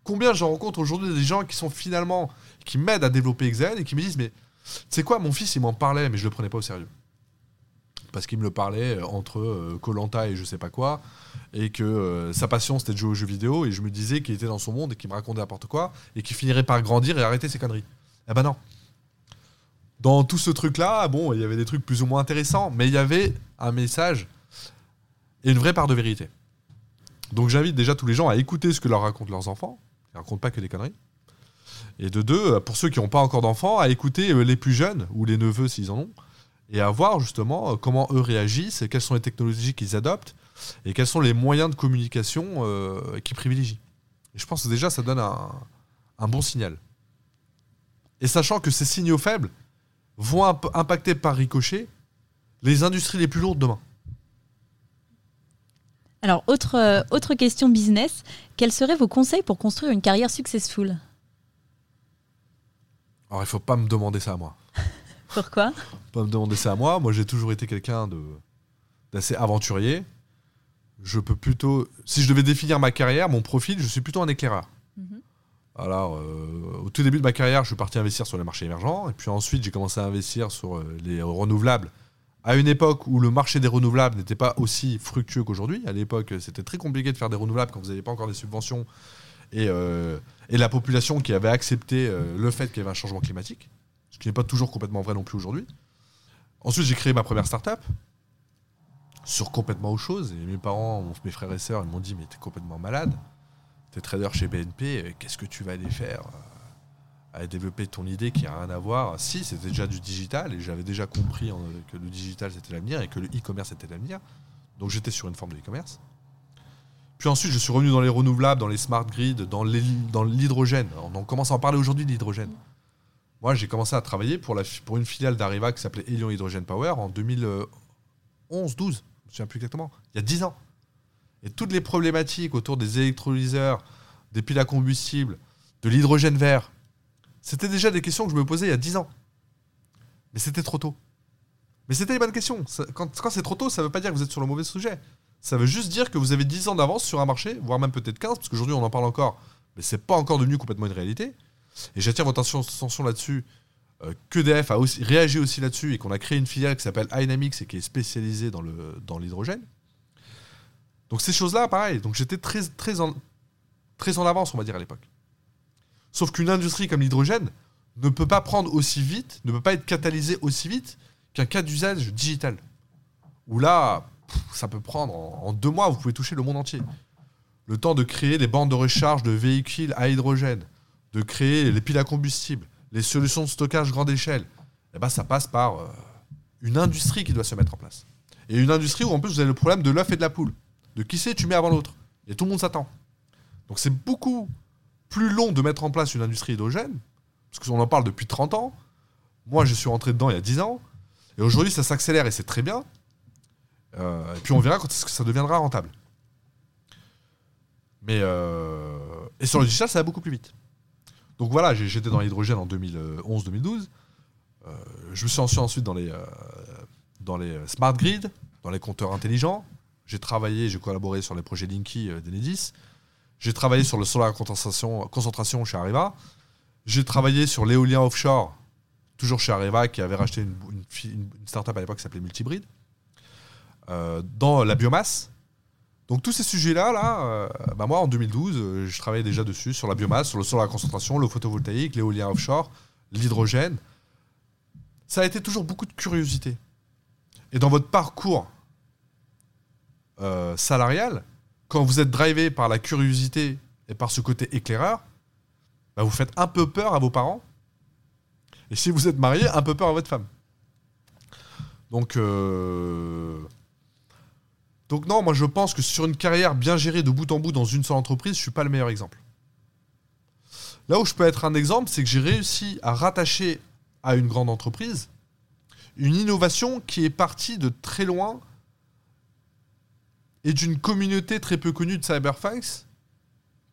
Combien je rencontre aujourd'hui des gens qui sont finalement, qui m'aident à développer Excel et qui me disent, mais sais quoi, mon fils, il m'en parlait, mais je le prenais pas au sérieux parce qu'il me le parlait euh, entre Colanta et je sais pas quoi, et que euh, sa passion c'était de jouer aux jeux vidéo, et je me disais qu'il était dans son monde et qu'il me racontait n'importe quoi, et qu'il finirait par grandir et arrêter ses conneries. Eh ben non. Dans tout ce truc-là, bon, il y avait des trucs plus ou moins intéressants, mais il y avait un message et une vraie part de vérité. Donc j'invite déjà tous les gens à écouter ce que leur racontent leurs enfants. Ils ne racontent pas que des conneries. Et de deux, pour ceux qui n'ont pas encore d'enfants, à écouter euh, les plus jeunes, ou les neveux s'ils en ont, et à voir justement euh, comment eux réagissent, et quelles sont les technologies qu'ils adoptent, et quels sont les moyens de communication euh, qu'ils privilégient. Et je pense que déjà, ça donne un, un, bon signal. Et sachant que ces signaux faibles vont impacter par ricochet les industries les plus lourdes demain. Alors, autre, euh, autre question business, quels seraient vos conseils pour construire une carrière successful? Alors, il ne faut pas me demander ça à moi. Pourquoi Pas me demander ça à moi. Moi, j'ai toujours été quelqu'un d'assez aventurier. Je peux plutôt, si je devais définir ma carrière, mon profil, je suis plutôt un éclaireur. Mhm. Alors, euh, au tout début de ma carrière, je suis parti investir sur les marchés émergents, et puis ensuite, j'ai commencé à investir sur euh, les renouvelables. À une époque où le marché des renouvelables n'était pas aussi fructueux qu'aujourd'hui. À l'époque, c'était très compliqué de faire des renouvelables quand vous n'aviez pas encore des subventions et, euh, et la population qui avait accepté le fait qu'il y avait un changement climatique ce qui n'est pas toujours complètement vrai non plus aujourd'hui. Ensuite, j'ai créé ma première startup sur complètement autre chose. Et mes parents, mes frères et sœurs, ils m'ont dit Mais t'es complètement malade. T'es trader chez BNP, qu'est-ce que tu vas aller faire euh, à développer ton idée qui n'a rien à voir? Si, c'était déjà du digital et j'avais déjà compris que le digital c'était l'avenir et que le e-commerce était l'avenir. Donc j'étais sur une forme de e-commerce. Puis ensuite, je suis revenu dans les renouvelables, dans les smart grids, dans l'hydrogène. On commence à en parler aujourd'hui de l'hydrogène. Moi, j'ai commencé à travailler pour, une filiale d'Arriva qui s'appelait Elion Hydrogen Power en 2011-12. Je ne me souviens plus exactement. Il y a 10 ans. Et toutes les problématiques autour des électrolyseurs, des piles à combustible, de l'hydrogène vert, c'était déjà des questions que je me posais il y a 10 ans. Mais c'était trop tôt. Mais c'était une bonne question. Quand, quand c'est trop tôt, ça ne veut pas dire que vous êtes sur le mauvais sujet. Ça veut juste dire que vous avez 10 ans d'avance sur un marché, voire même peut-être 15, parce qu'aujourd'hui on en parle encore, mais c'est pas encore devenu complètement une réalité. Et j'attire votre attention, là-dessus. Euh, qu'EDF a aussi, réagi aussi là-dessus et qu'on a créé une filiale qui s'appelle Dynamics et qui est spécialisée dans, le, dans l'hydrogène. Donc ces choses-là, pareil. Donc j'étais très, très, en, très en avance, on va dire, à l'époque. Sauf qu'une industrie comme l'hydrogène ne peut pas prendre aussi vite, ne peut pas être catalysée aussi vite qu'un cas d'usage digital. Où là, ça peut prendre, en, en deux mois, vous pouvez toucher le monde entier. Le temps de créer des bandes de recharge de véhicules à hydrogène, de créer les piles à combustible, les solutions de stockage grande échelle, eh ben, ça passe par euh, une industrie qui doit se mettre en place. Et une industrie où en plus vous avez le problème de l'œuf et de la poule. De qui c'est tu mets avant l'autre. Et tout le monde s'attend. Donc c'est beaucoup plus long de mettre en place une industrie hydrogène, parce qu'on en parle depuis 30 ans. Moi, je suis rentré dedans il y a 10 ans. Et aujourd'hui, ça s'accélère et c'est très bien. Euh, et puis on verra quand est-ce que ça deviendra rentable. Mais euh, et sur le digital, ça va beaucoup plus vite. Donc voilà, j'étais dans l'hydrogène en 2011-2012. Euh, je me suis lancé ensuite dans les, euh, dans les euh, smart grids, dans les compteurs intelligents. J'ai travaillé, j'ai collaboré sur les projets Linky d'Enedis. J'ai travaillé sur le solar concentration, concentration chez Areva. J'ai travaillé sur l'éolien offshore, toujours chez Areva, qui avait racheté une, une, startup à l'époque qui s'appelait Multibrid. dans la biomasse, Donc tous ces sujets-là, là, euh, bah, moi en 2012, euh, je travaillais déjà dessus, sur la biomasse, sur le sol à concentration, le photovoltaïque, l'éolien offshore, l'hydrogène. Ça a été toujours beaucoup de curiosité. Et dans votre parcours euh, salarial, quand vous êtes drivé par la curiosité et par ce côté éclaireur, bah, vous faites un peu peur à vos parents. Et si vous êtes marié, un peu peur à votre femme. Donc, donc non, moi je pense que sur une carrière bien gérée de bout en bout dans une seule entreprise, je suis pas le meilleur exemple. Là où je peux être un exemple, c'est que j'ai réussi à rattacher à une grande entreprise une innovation qui est partie de très loin et d'une communauté très peu connue de cyberfax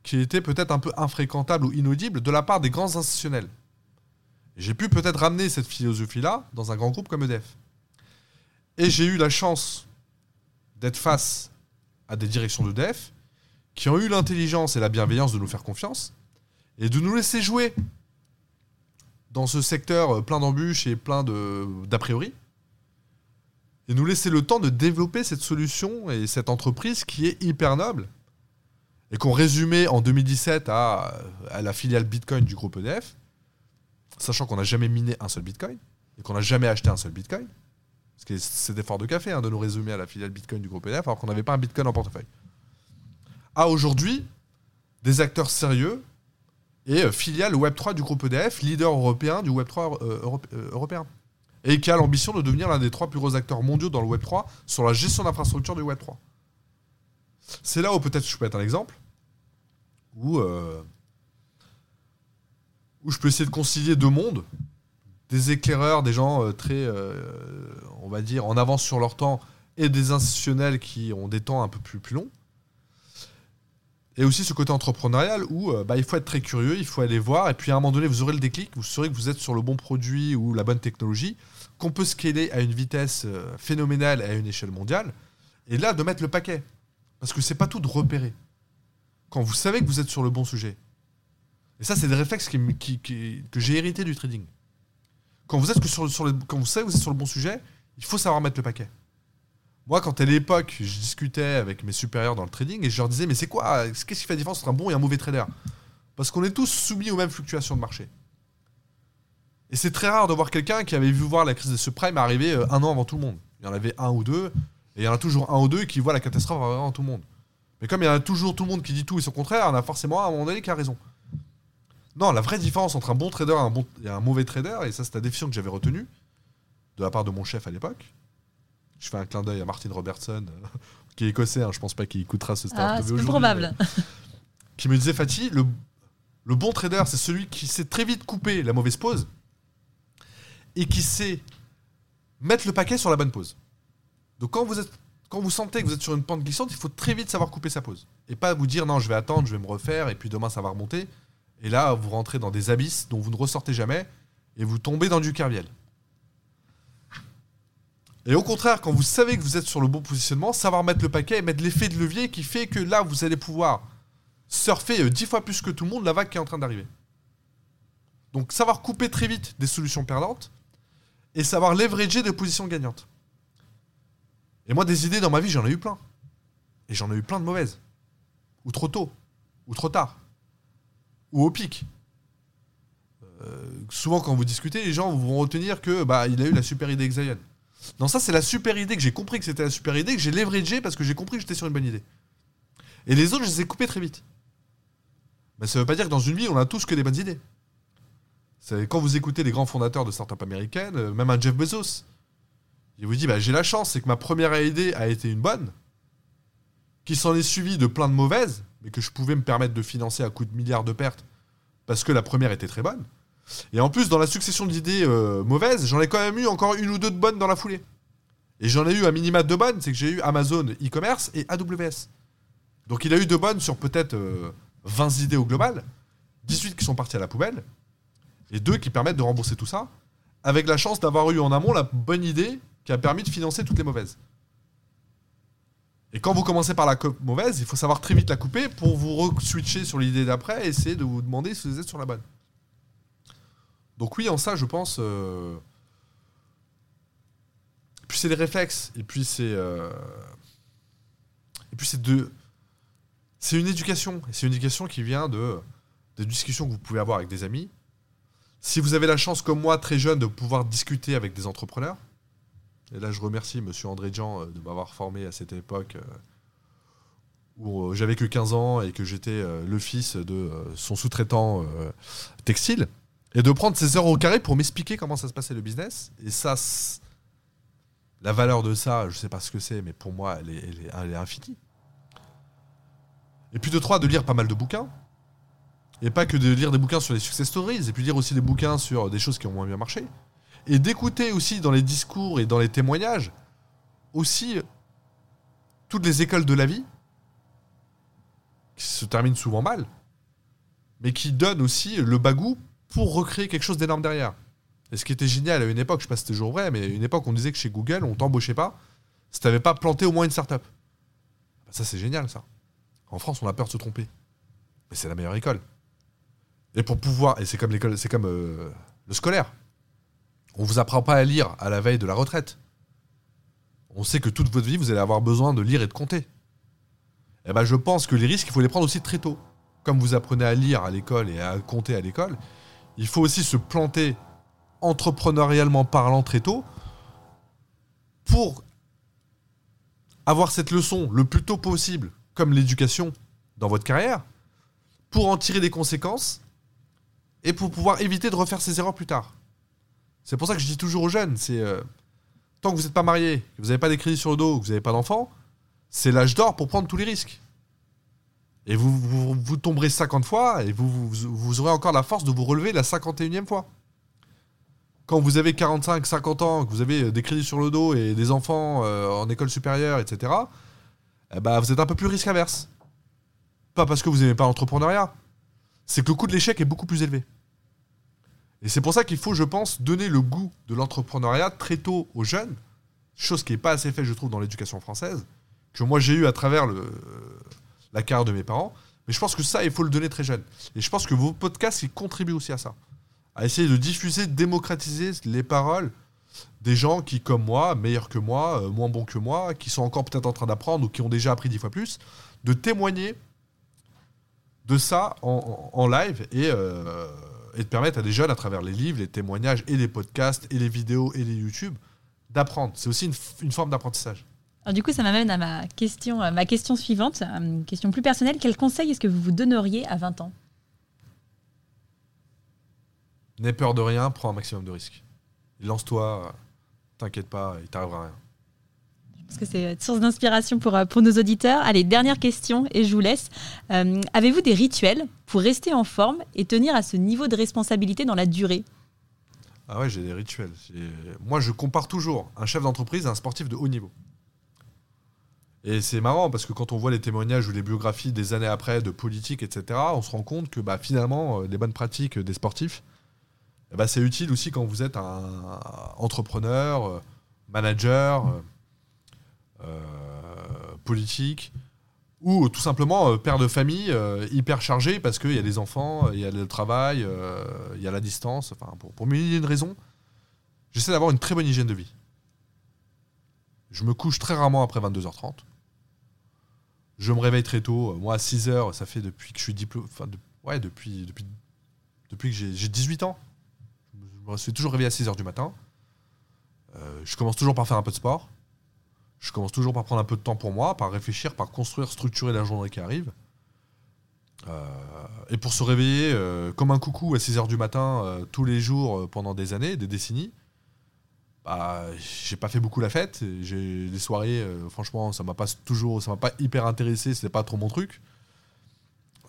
qui était peut-être un peu infréquentable ou inaudible de la part des grands institutionnels. J'ai pu peut-être ramener cette philosophie-là dans un grand groupe comme EDF. Et j'ai eu la chance d'être face à des directions d'EDF qui ont eu l'intelligence et la bienveillance de nous faire confiance et de nous laisser jouer dans ce secteur plein d'embûches et plein d'a priori et nous laisser le temps de développer cette solution et cette entreprise qui est hyper noble et qu'on résumait en 2017 à, à, la filiale Bitcoin du groupe EDF, sachant qu'on n'a jamais miné un seul Bitcoin et qu'on n'a jamais acheté un seul Bitcoin. Parce que c'est fort de café hein, de nous résumer à la filiale Bitcoin du groupe EDF alors qu'on n'avait pas un Bitcoin en portefeuille. À aujourd'hui, des acteurs sérieux et euh, filiale Web3 du groupe EDF, leader européen du Web3 euh, euh, européen. Et qui a l'ambition de devenir l'un des trois plus gros acteurs mondiaux dans le Web3 sur la gestion d'infrastructures du Web3. C'est là où peut-être je peux être un exemple, où, où je peux essayer de concilier deux mondes, des éclaireurs, des gens très, on va dire, en avance sur leur temps, et des institutionnels qui ont des temps un peu plus, longs. Et aussi ce côté entrepreneurial où euh, bah, il faut être très curieux, il faut aller voir, et puis à un moment donné, vous aurez le déclic, vous saurez que vous êtes sur le bon produit ou la bonne technologie, qu'on peut scaler à une vitesse euh, phénoménale et à une échelle mondiale, et là, de mettre le paquet. Parce que c'est pas tout de repérer. Quand vous savez que vous êtes sur le bon sujet. Et ça, c'est des réflexes que j'ai hérité du trading. Quand vous, êtes sur, sur quand vous savez que vous êtes sur le bon sujet, il faut savoir mettre le paquet. Moi, quand à l'époque, je discutais avec mes supérieurs dans le trading et je leur disais, mais c'est quoi Qu'est-ce qui fait la différence entre un bon et un mauvais trader? Parce qu'on est tous soumis aux mêmes fluctuations de marché. Et c'est très rare de voir quelqu'un qui avait vu voir la crise des subprimes arriver euh, un an avant tout le monde. Il y en avait un ou deux, et il y en a toujours un ou deux qui voient la catastrophe avant tout le monde. Mais comme il y en a toujours tout le monde qui dit tout et son contraire, on a forcément un moment donné qui a raison. Non, la vraie différence entre un bon trader et un, bon, et un mauvais trader, et ça c'est la définition que j'avais retenue, de la part de mon chef à l'époque, je fais un clin d'œil à Martin Robertson, qui est écossais, hein, je pense pas qu'il écoutera ce start. Ah, c'est probable. qui me disait, Fatih, le, le bon trader, c'est celui qui sait très vite couper la mauvaise pause et qui sait mettre le paquet sur la bonne pause. Donc quand vous êtes quand vous sentez que vous êtes sur une pente glissante, il faut très vite savoir couper sa pause. Et pas vous dire non, je vais attendre, je vais me refaire, et puis demain ça va remonter. Et là, vous rentrez dans des abysses dont vous ne ressortez jamais, et vous tombez dans du kerviel. Et au contraire, quand vous savez que vous êtes sur le bon positionnement, savoir mettre le paquet et mettre l'effet de levier qui fait que là, vous allez pouvoir surfer euh, dix fois plus que tout le monde la vague qui est en train d'arriver. Donc savoir couper très vite des solutions perdantes et savoir leverager des positions gagnantes. Et moi, des idées dans ma vie, j'en ai eu plein. Et j'en ai eu plein de mauvaises. Ou trop tôt. Ou trop tard. Ou au pic. Euh, souvent, quand vous discutez, les gens vont retenir que bah, il a eu la super idée Xion. Non, ça, c'est la super idée que j'ai compris que c'était la super idée, que j'ai leveragé parce que j'ai compris que j'étais sur une bonne idée. Et les autres, je les ai coupés très vite. Mais ça veut pas dire que dans une vie, on a tous que des bonnes idées. Quand vous écoutez les grands fondateurs de startups américaines, euh, même un Jeff Bezos, il vous dit bah, J'ai la chance, c'est que ma première idée a été une bonne, qui s'en est suivie de plein de mauvaises, mais que je pouvais me permettre de financer à coup de milliards de pertes parce que la première était très bonne. Et en plus, dans la succession d'idées euh, mauvaises, j'en ai quand même eu encore une ou deux de bonnes dans la foulée. Et j'en ai eu un minima de bonnes, c'est que j'ai eu Amazon e-commerce et AWS. Donc il a eu de bonnes sur peut-être 20 euh, idées au global, 18 qui sont parties à la poubelle, et deux qui permettent de rembourser tout ça, avec la chance d'avoir eu en amont la bonne idée qui a permis de financer toutes les mauvaises. Et quand vous commencez par la mauvaise, il faut savoir très vite la couper pour vous re-switcher sur l'idée d'après et essayer de vous demander si vous êtes sur la bonne. Donc oui, en ça, je pense. Euh, puis c'est des réflexes. Et puis c'est. Euh, Et puis c'est de. C'est une éducation. Et c'est une éducation qui vient de des discussions que vous pouvez avoir avec des amis. Si vous avez la chance, comme moi, très jeune, de pouvoir discuter avec des entrepreneurs, et là je remercie monsieur André Jean euh, de m'avoir formé à cette époque euh, où euh, j'avais que 15 ans et que j'étais le fils de son sous-traitant textile, et de prendre ses heures au carré pour m'expliquer comment ça se passait le business. Et ça, la valeur de ça, je sais pas ce que c'est, mais pour moi, elle est, infinie. Et puis de trois, de lire pas mal de bouquins. Et pas que de lire des bouquins sur les success stories, et puis lire aussi des bouquins sur des choses qui ont moins bien marché. Et d'écouter aussi dans les discours et dans les témoignages, aussi toutes les écoles de la vie, qui se terminent souvent mal, mais qui donnent aussi le bagou pour recréer quelque chose d'énorme derrière. Et ce qui était génial à une époque, je sais pas si c'était toujours vrai, mais à une époque, on disait que chez Google, on t'embauchait pas si t'avais pas planté au moins une startup. Bah, ça, c'est génial, ça. En France, on a peur de se tromper. Mais c'est la meilleure école. Et pour pouvoir, et c'est comme l'école, c'est comme euh, le scolaire. On vous apprend pas à lire à la veille de la retraite. On sait que toute votre vie, vous allez avoir besoin de lire et de compter. Eh ben, je pense que les risques, il faut les prendre aussi très tôt. Comme vous apprenez à lire à l'école et à compter à l'école, il faut aussi se planter entrepreneurialement parlant très tôt pour avoir cette leçon le plus tôt possible, comme l'éducation dans votre carrière, pour en tirer des conséquences et pour pouvoir éviter de refaire ces erreurs plus tard. C'est pour ça que je dis toujours aux jeunes, c'est euh, tant que vous n'êtes pas marié, que vous n'avez pas des crédits sur le dos, que vous n'avez pas d'enfants, c'est l'âge d'or pour prendre tous les risques. Et vous, vous, tomberez 50 fois et vous, aurez encore la force de vous relever la 51e fois. Quand vous avez 45, 50 ans, que vous avez des crédits sur le dos et des enfants euh, en école supérieure, etc., eh ben, vous êtes un peu plus risque averse. Pas parce que vous n'aimez pas l'entrepreneuriat, c'est que le coût de l'échec est beaucoup plus élevé. Et c'est pour ça qu'il faut, je pense, donner le goût de l'entrepreneuriat très tôt aux jeunes, chose qui n'est pas assez faite, je trouve, dans l'éducation française, que moi j'ai eu à travers la carrière de mes parents. Mais je pense que ça, il faut le donner très jeune. Et je pense que vos podcasts, ils contribuent aussi à ça. À essayer de diffuser, de démocratiser les paroles des gens qui, comme moi, meilleurs que moi, euh, moins bons que moi, qui sont encore peut-être en train d'apprendre ou qui ont déjà appris dix fois plus, de témoigner de ça en, live et, euh, et, de permettre à des jeunes, à travers les livres, les témoignages et les podcasts et les vidéos et les YouTube, d'apprendre. C'est aussi une forme d'apprentissage. Alors du coup, ça m'amène à ma question, ma question suivante, une question plus personnelle. Quel conseil est-ce que vous vous donneriez à 20 ans? N'aie peur de rien, prends un maximum de risques. Lance-toi, t'inquiète pas, il t'arrivera rien. Parce que c'est une source d'inspiration pour, pour nos auditeurs. Allez, dernière question et je vous laisse. Euh, avez-vous des rituels pour rester en forme et tenir à ce niveau de responsabilité dans la durée? Ah ouais, j'ai des rituels. Moi, je compare toujours un chef d'entreprise à un sportif de haut niveau. Et c'est marrant parce que quand on voit les témoignages ou les biographies des années après de politique, etc., on se rend compte que bah, finalement, euh, les bonnes pratiques des sportifs, eh bah, c'est utile aussi quand vous êtes un entrepreneur, euh, manager, euh, politique, ou tout simplement père de famille hyper chargé parce qu'il y a des enfants, il y a le travail, il y a la distance, enfin, pour, pour mille raisons. J'essaie d'avoir une très bonne hygiène de vie. Je me couche très rarement après 22h30. Je me réveille très tôt. Moi, à 6 heures, ça fait depuis que je suis diplômé. Depuis, que j'ai 18 ans. Je me suis toujours réveillé à 6 heures du matin. Euh, je commence toujours par faire un peu de sport. Je commence toujours par prendre un peu de temps pour moi, par réfléchir, par construire, structurer la journée qui arrive. Euh, et pour se réveiller euh, comme un coucou à 6 heures du matin tous les jours pendant des années, des décennies, bah, j'ai pas fait beaucoup la fête. J'ai des soirées, euh, franchement, ça m'a pas toujours, ça m'a pas hyper intéressé. C'était pas trop mon truc.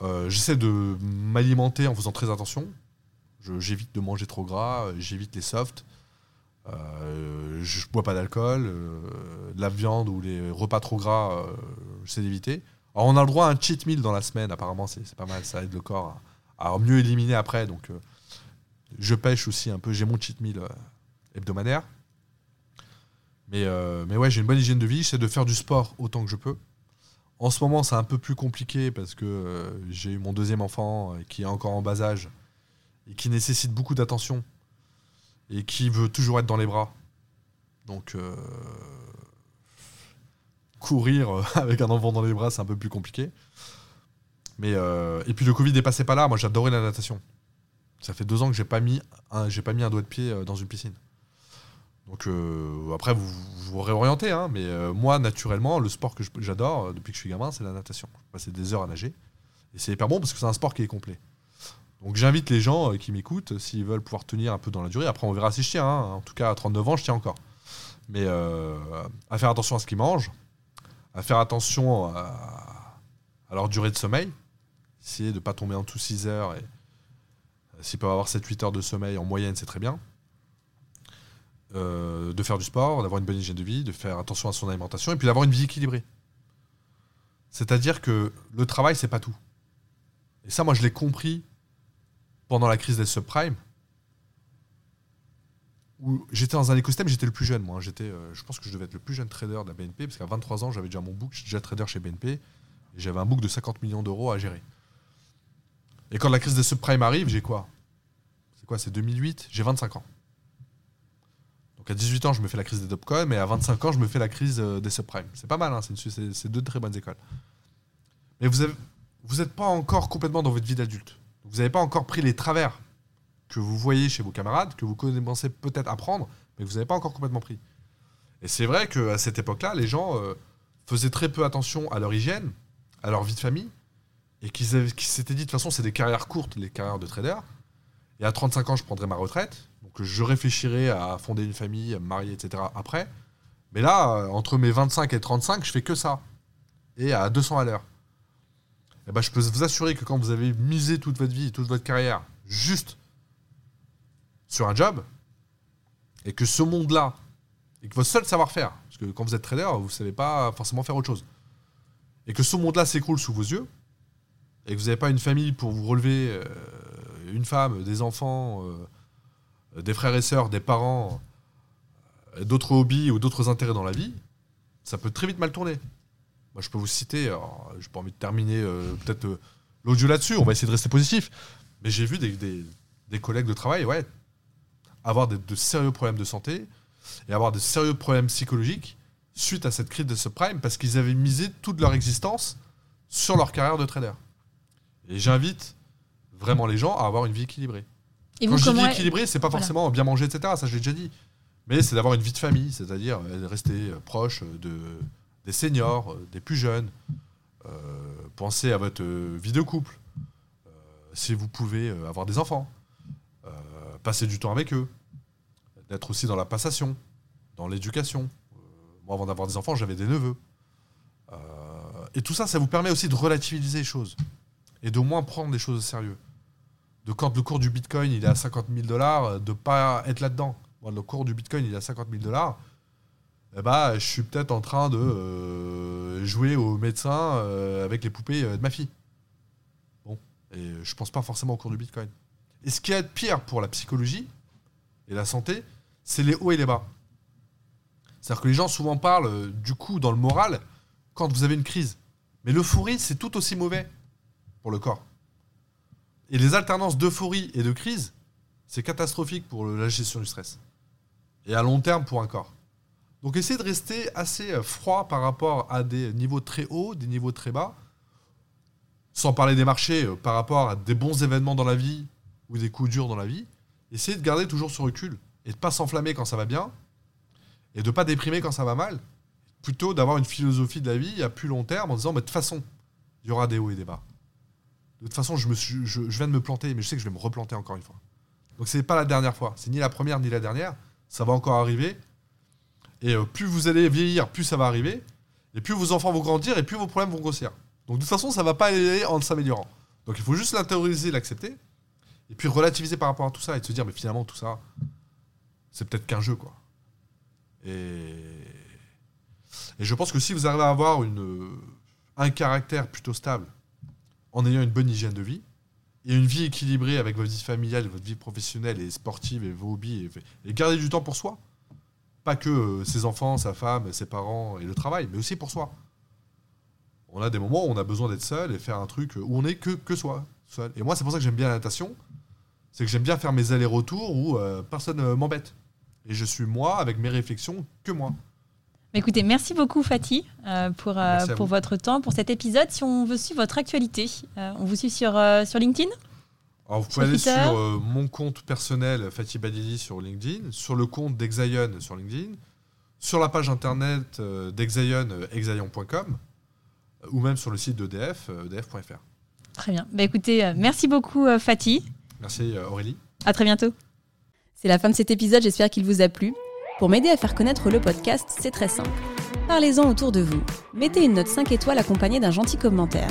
Euh, j'essaie de m'alimenter en faisant très attention. J'évite de manger trop gras, j'évite les softs. Euh, je bois pas d'alcool, la viande ou les repas trop gras, j'essaie d'éviter. Alors on a le droit à un cheat meal dans la semaine, apparemment c'est pas mal, ça aide le corps à, mieux éliminer après. Donc je pêche aussi un peu, j'ai mon cheat meal hebdomadaire. Mais, euh, mais ouais, j'ai une bonne hygiène de vie. J'essaie de faire du sport autant que je peux. En ce moment, c'est un peu plus compliqué parce que euh, j'ai eu mon deuxième enfant euh, qui est encore en bas âge et qui nécessite beaucoup d'attention et qui veut toujours être dans les bras. Donc, courir euh, avec un enfant dans les bras, c'est un peu plus compliqué. Mais euh, et puis le Covid n'est passé pas là. Moi, j'adorais la natation. Ça fait deux ans que j'ai pas mis j'ai pas mis un doigt de pied euh, dans une piscine. Donc euh, après, vous vous réorientez, hein, mais euh, moi, naturellement, le sport que j'adore euh, depuis que je suis gamin, c'est la natation. Je passe des heures à nager. Et c'est hyper bon parce que c'est un sport qui est complet. Donc j'invite les gens euh, qui m'écoutent, euh, s'ils veulent pouvoir tenir un peu dans la durée. Après, on verra si je tiens. hein. En tout cas, à 39 ans, je tiens encore. Mais euh, à faire attention à ce qu'ils mangent, à faire attention à, leur durée de sommeil. Essayer de ne pas tomber en dessous 6 heures. Et, S'ils peuvent avoir 7-8 heures de sommeil en moyenne, c'est très bien. De faire du sport, d'avoir une bonne hygiène de vie, de faire attention à son alimentation et puis d'avoir une vie équilibrée. C'est-à-dire que le travail, c'est pas tout. Et ça, moi, je l'ai compris pendant la crise des subprimes, où j'étais dans un écosystème, j'étais le plus jeune, moi. J'étais, euh, je pense que je devais être le plus jeune trader de la BNP, parce qu'à 23 ans, j'avais déjà mon book, j'étais déjà trader chez BNP, j'avais un book de 50 millions d'euros à gérer. Et quand la crise des subprimes arrive, j'ai quoi? C'est quoi? C'est 2008 J'ai 25 ans. Donc à 18 ans, je me fais la crise des dopcoms, et à 25 ans, je me fais la crise euh, des subprimes. C'est pas mal, hein, c'est deux très bonnes écoles. Mais vous avez- vous n'êtes pas encore complètement dans votre vie d'adulte. Vous n'avez pas encore pris les travers que vous voyez chez vos camarades, que vous commencez peut-être à prendre, mais que vous n'avez pas encore complètement pris. Et c'est vrai qu'à cette époque-là, les gens euh, faisaient très peu attention à leur hygiène, à leur vie de famille, et qu'ils s'étaient dit de toute façon, c'est des carrières courtes, les carrières de trader. Et à 35 ans, je prendrai ma retraite. Donc je réfléchirai à fonder une famille, à me marier, etc. après. Mais là, euh, entre mes 25 et 35, je fais que ça. Et à 200 à l'heure. Eh ben, je peux vous assurer que quand vous avez misé toute votre vie, toute votre carrière, juste sur un job, et que ce monde-là, et que votre seul savoir-faire, parce que quand vous êtes trader, vous ne savez pas forcément faire autre chose, et que ce monde-là s'écroule sous vos yeux, et que vous n'avez pas une famille pour vous relever, euh, une femme, des enfants, euh, des frères et sœurs, des parents, euh, d'autres hobbies ou d'autres intérêts dans la vie, ça peut très vite mal tourner. Moi, je peux vous citer, j'ai pas envie de terminer euh, peut-être euh, l'audio là-dessus, on va essayer de rester positif, mais j'ai vu des, des- des collègues de travail, ouais, avoir des- de sérieux problèmes de santé et avoir de sérieux problèmes psychologiques suite à cette crise de subprime parce qu'ils avaient misé toute leur existence sur leur carrière de trader. Et j'invite vraiment les gens à avoir une vie équilibrée. Et Quand vous, je dis équilibrée, c'est pas Voilà. forcément bien manger, etc. Ça, je l'ai déjà dit. Mais c'est d'avoir une vie de famille, c'est-à-dire euh, rester proche de, des seniors, euh, des plus jeunes. Euh, pensez à votre vie de couple. Euh, si vous pouvez avoir des enfants. Passer du temps avec eux. D'être aussi dans la passation, dans l'éducation. Moi, avant d'avoir des enfants, j'avais des neveux. Et tout ça, ça vous permet aussi de relativiser les choses. Et de moins prendre les choses au sérieux de quand le cours du Bitcoin il est à 50 000 dollars, de pas être là-dedans. Moi, le cours du Bitcoin il est à 50 000 dollars, eh ben, je suis peut-être en train de euh, jouer au médecin euh, avec les poupées euh, de ma fille. Bon, et je pense pas forcément au cours du Bitcoin. Et ce qui est pire pour la psychologie et la santé, c'est les hauts et les bas. C'est-à-dire que les gens souvent parlent du coup dans le moral quand vous avez une crise. Mais l'euphorie, c'est tout aussi mauvais pour le corps. Et les alternances d'euphorie et de crise, c'est catastrophique pour la gestion du stress. Et à long terme pour un corps. Donc essayez de rester assez euh, froid par rapport à des niveaux très hauts, des niveaux très bas. Sans parler des marchés, euh, par rapport à des bons événements dans la vie ou des coups durs dans la vie. Essayez de garder toujours ce recul et de pas s'enflammer quand ça va bien et de pas déprimer quand ça va mal. Plutôt d'avoir une philosophie de la vie à plus long terme en disant mais de toute façon, il y aura des hauts et des bas. De toute façon, je, je viens de me planter, mais je sais que je vais me replanter encore une fois. Donc c'est pas la dernière fois. C'est ni la première ni la dernière. Ça va encore arriver. Et euh, plus vous allez vieillir, plus ça va arriver. Et plus vos enfants vont grandir, et plus vos problèmes vont grossir. Donc de toute façon, ça va pas aller en s'améliorant. Donc il faut juste l'intérioriser, l'accepter. Et puis relativiser par rapport à tout ça et se dire, mais finalement, tout ça, c'est peut-être qu'un jeu, quoi. Et... et je pense que si vous arrivez à avoir un caractère plutôt stable, en ayant une bonne hygiène de vie et une vie équilibrée avec votre vie familiale, votre vie professionnelle et sportive et vos hobbies et garder du temps pour soi. Pas que euh, ses enfants, sa femme, ses parents et le travail, mais aussi pour soi. On a des moments où on a besoin d'être seul et faire un truc où on est que, que soi. Seul. Et moi, c'est pour ça que j'aime bien la natation. C'est que j'aime bien faire mes allers-retours où euh, personne ne m'embête. Et je suis moi avec mes réflexions que moi. Écoutez, merci beaucoup Fatih euh, pour, euh, pour votre temps, pour cet épisode. Si on veut suivre votre actualité, euh, on vous suit sur, sur LinkedIn? Alors vous pouvez aller sur mon compte personnel Fatih Badili sur LinkedIn, sur le compte d'Exaion sur LinkedIn, sur la page internet d'Exaion, exaion.com, ou même sur le site d'EDF, edf.fr. Très bien. Bah, écoutez, merci beaucoup Fatih. Merci Aurélie. À très bientôt. C'est la fin de cet épisode, j'espère qu'il vous a plu. Pour m'aider à faire connaître le podcast, c'est très simple. Parlez-en autour de vous. Mettez une note 5 étoiles accompagnée d'un gentil commentaire.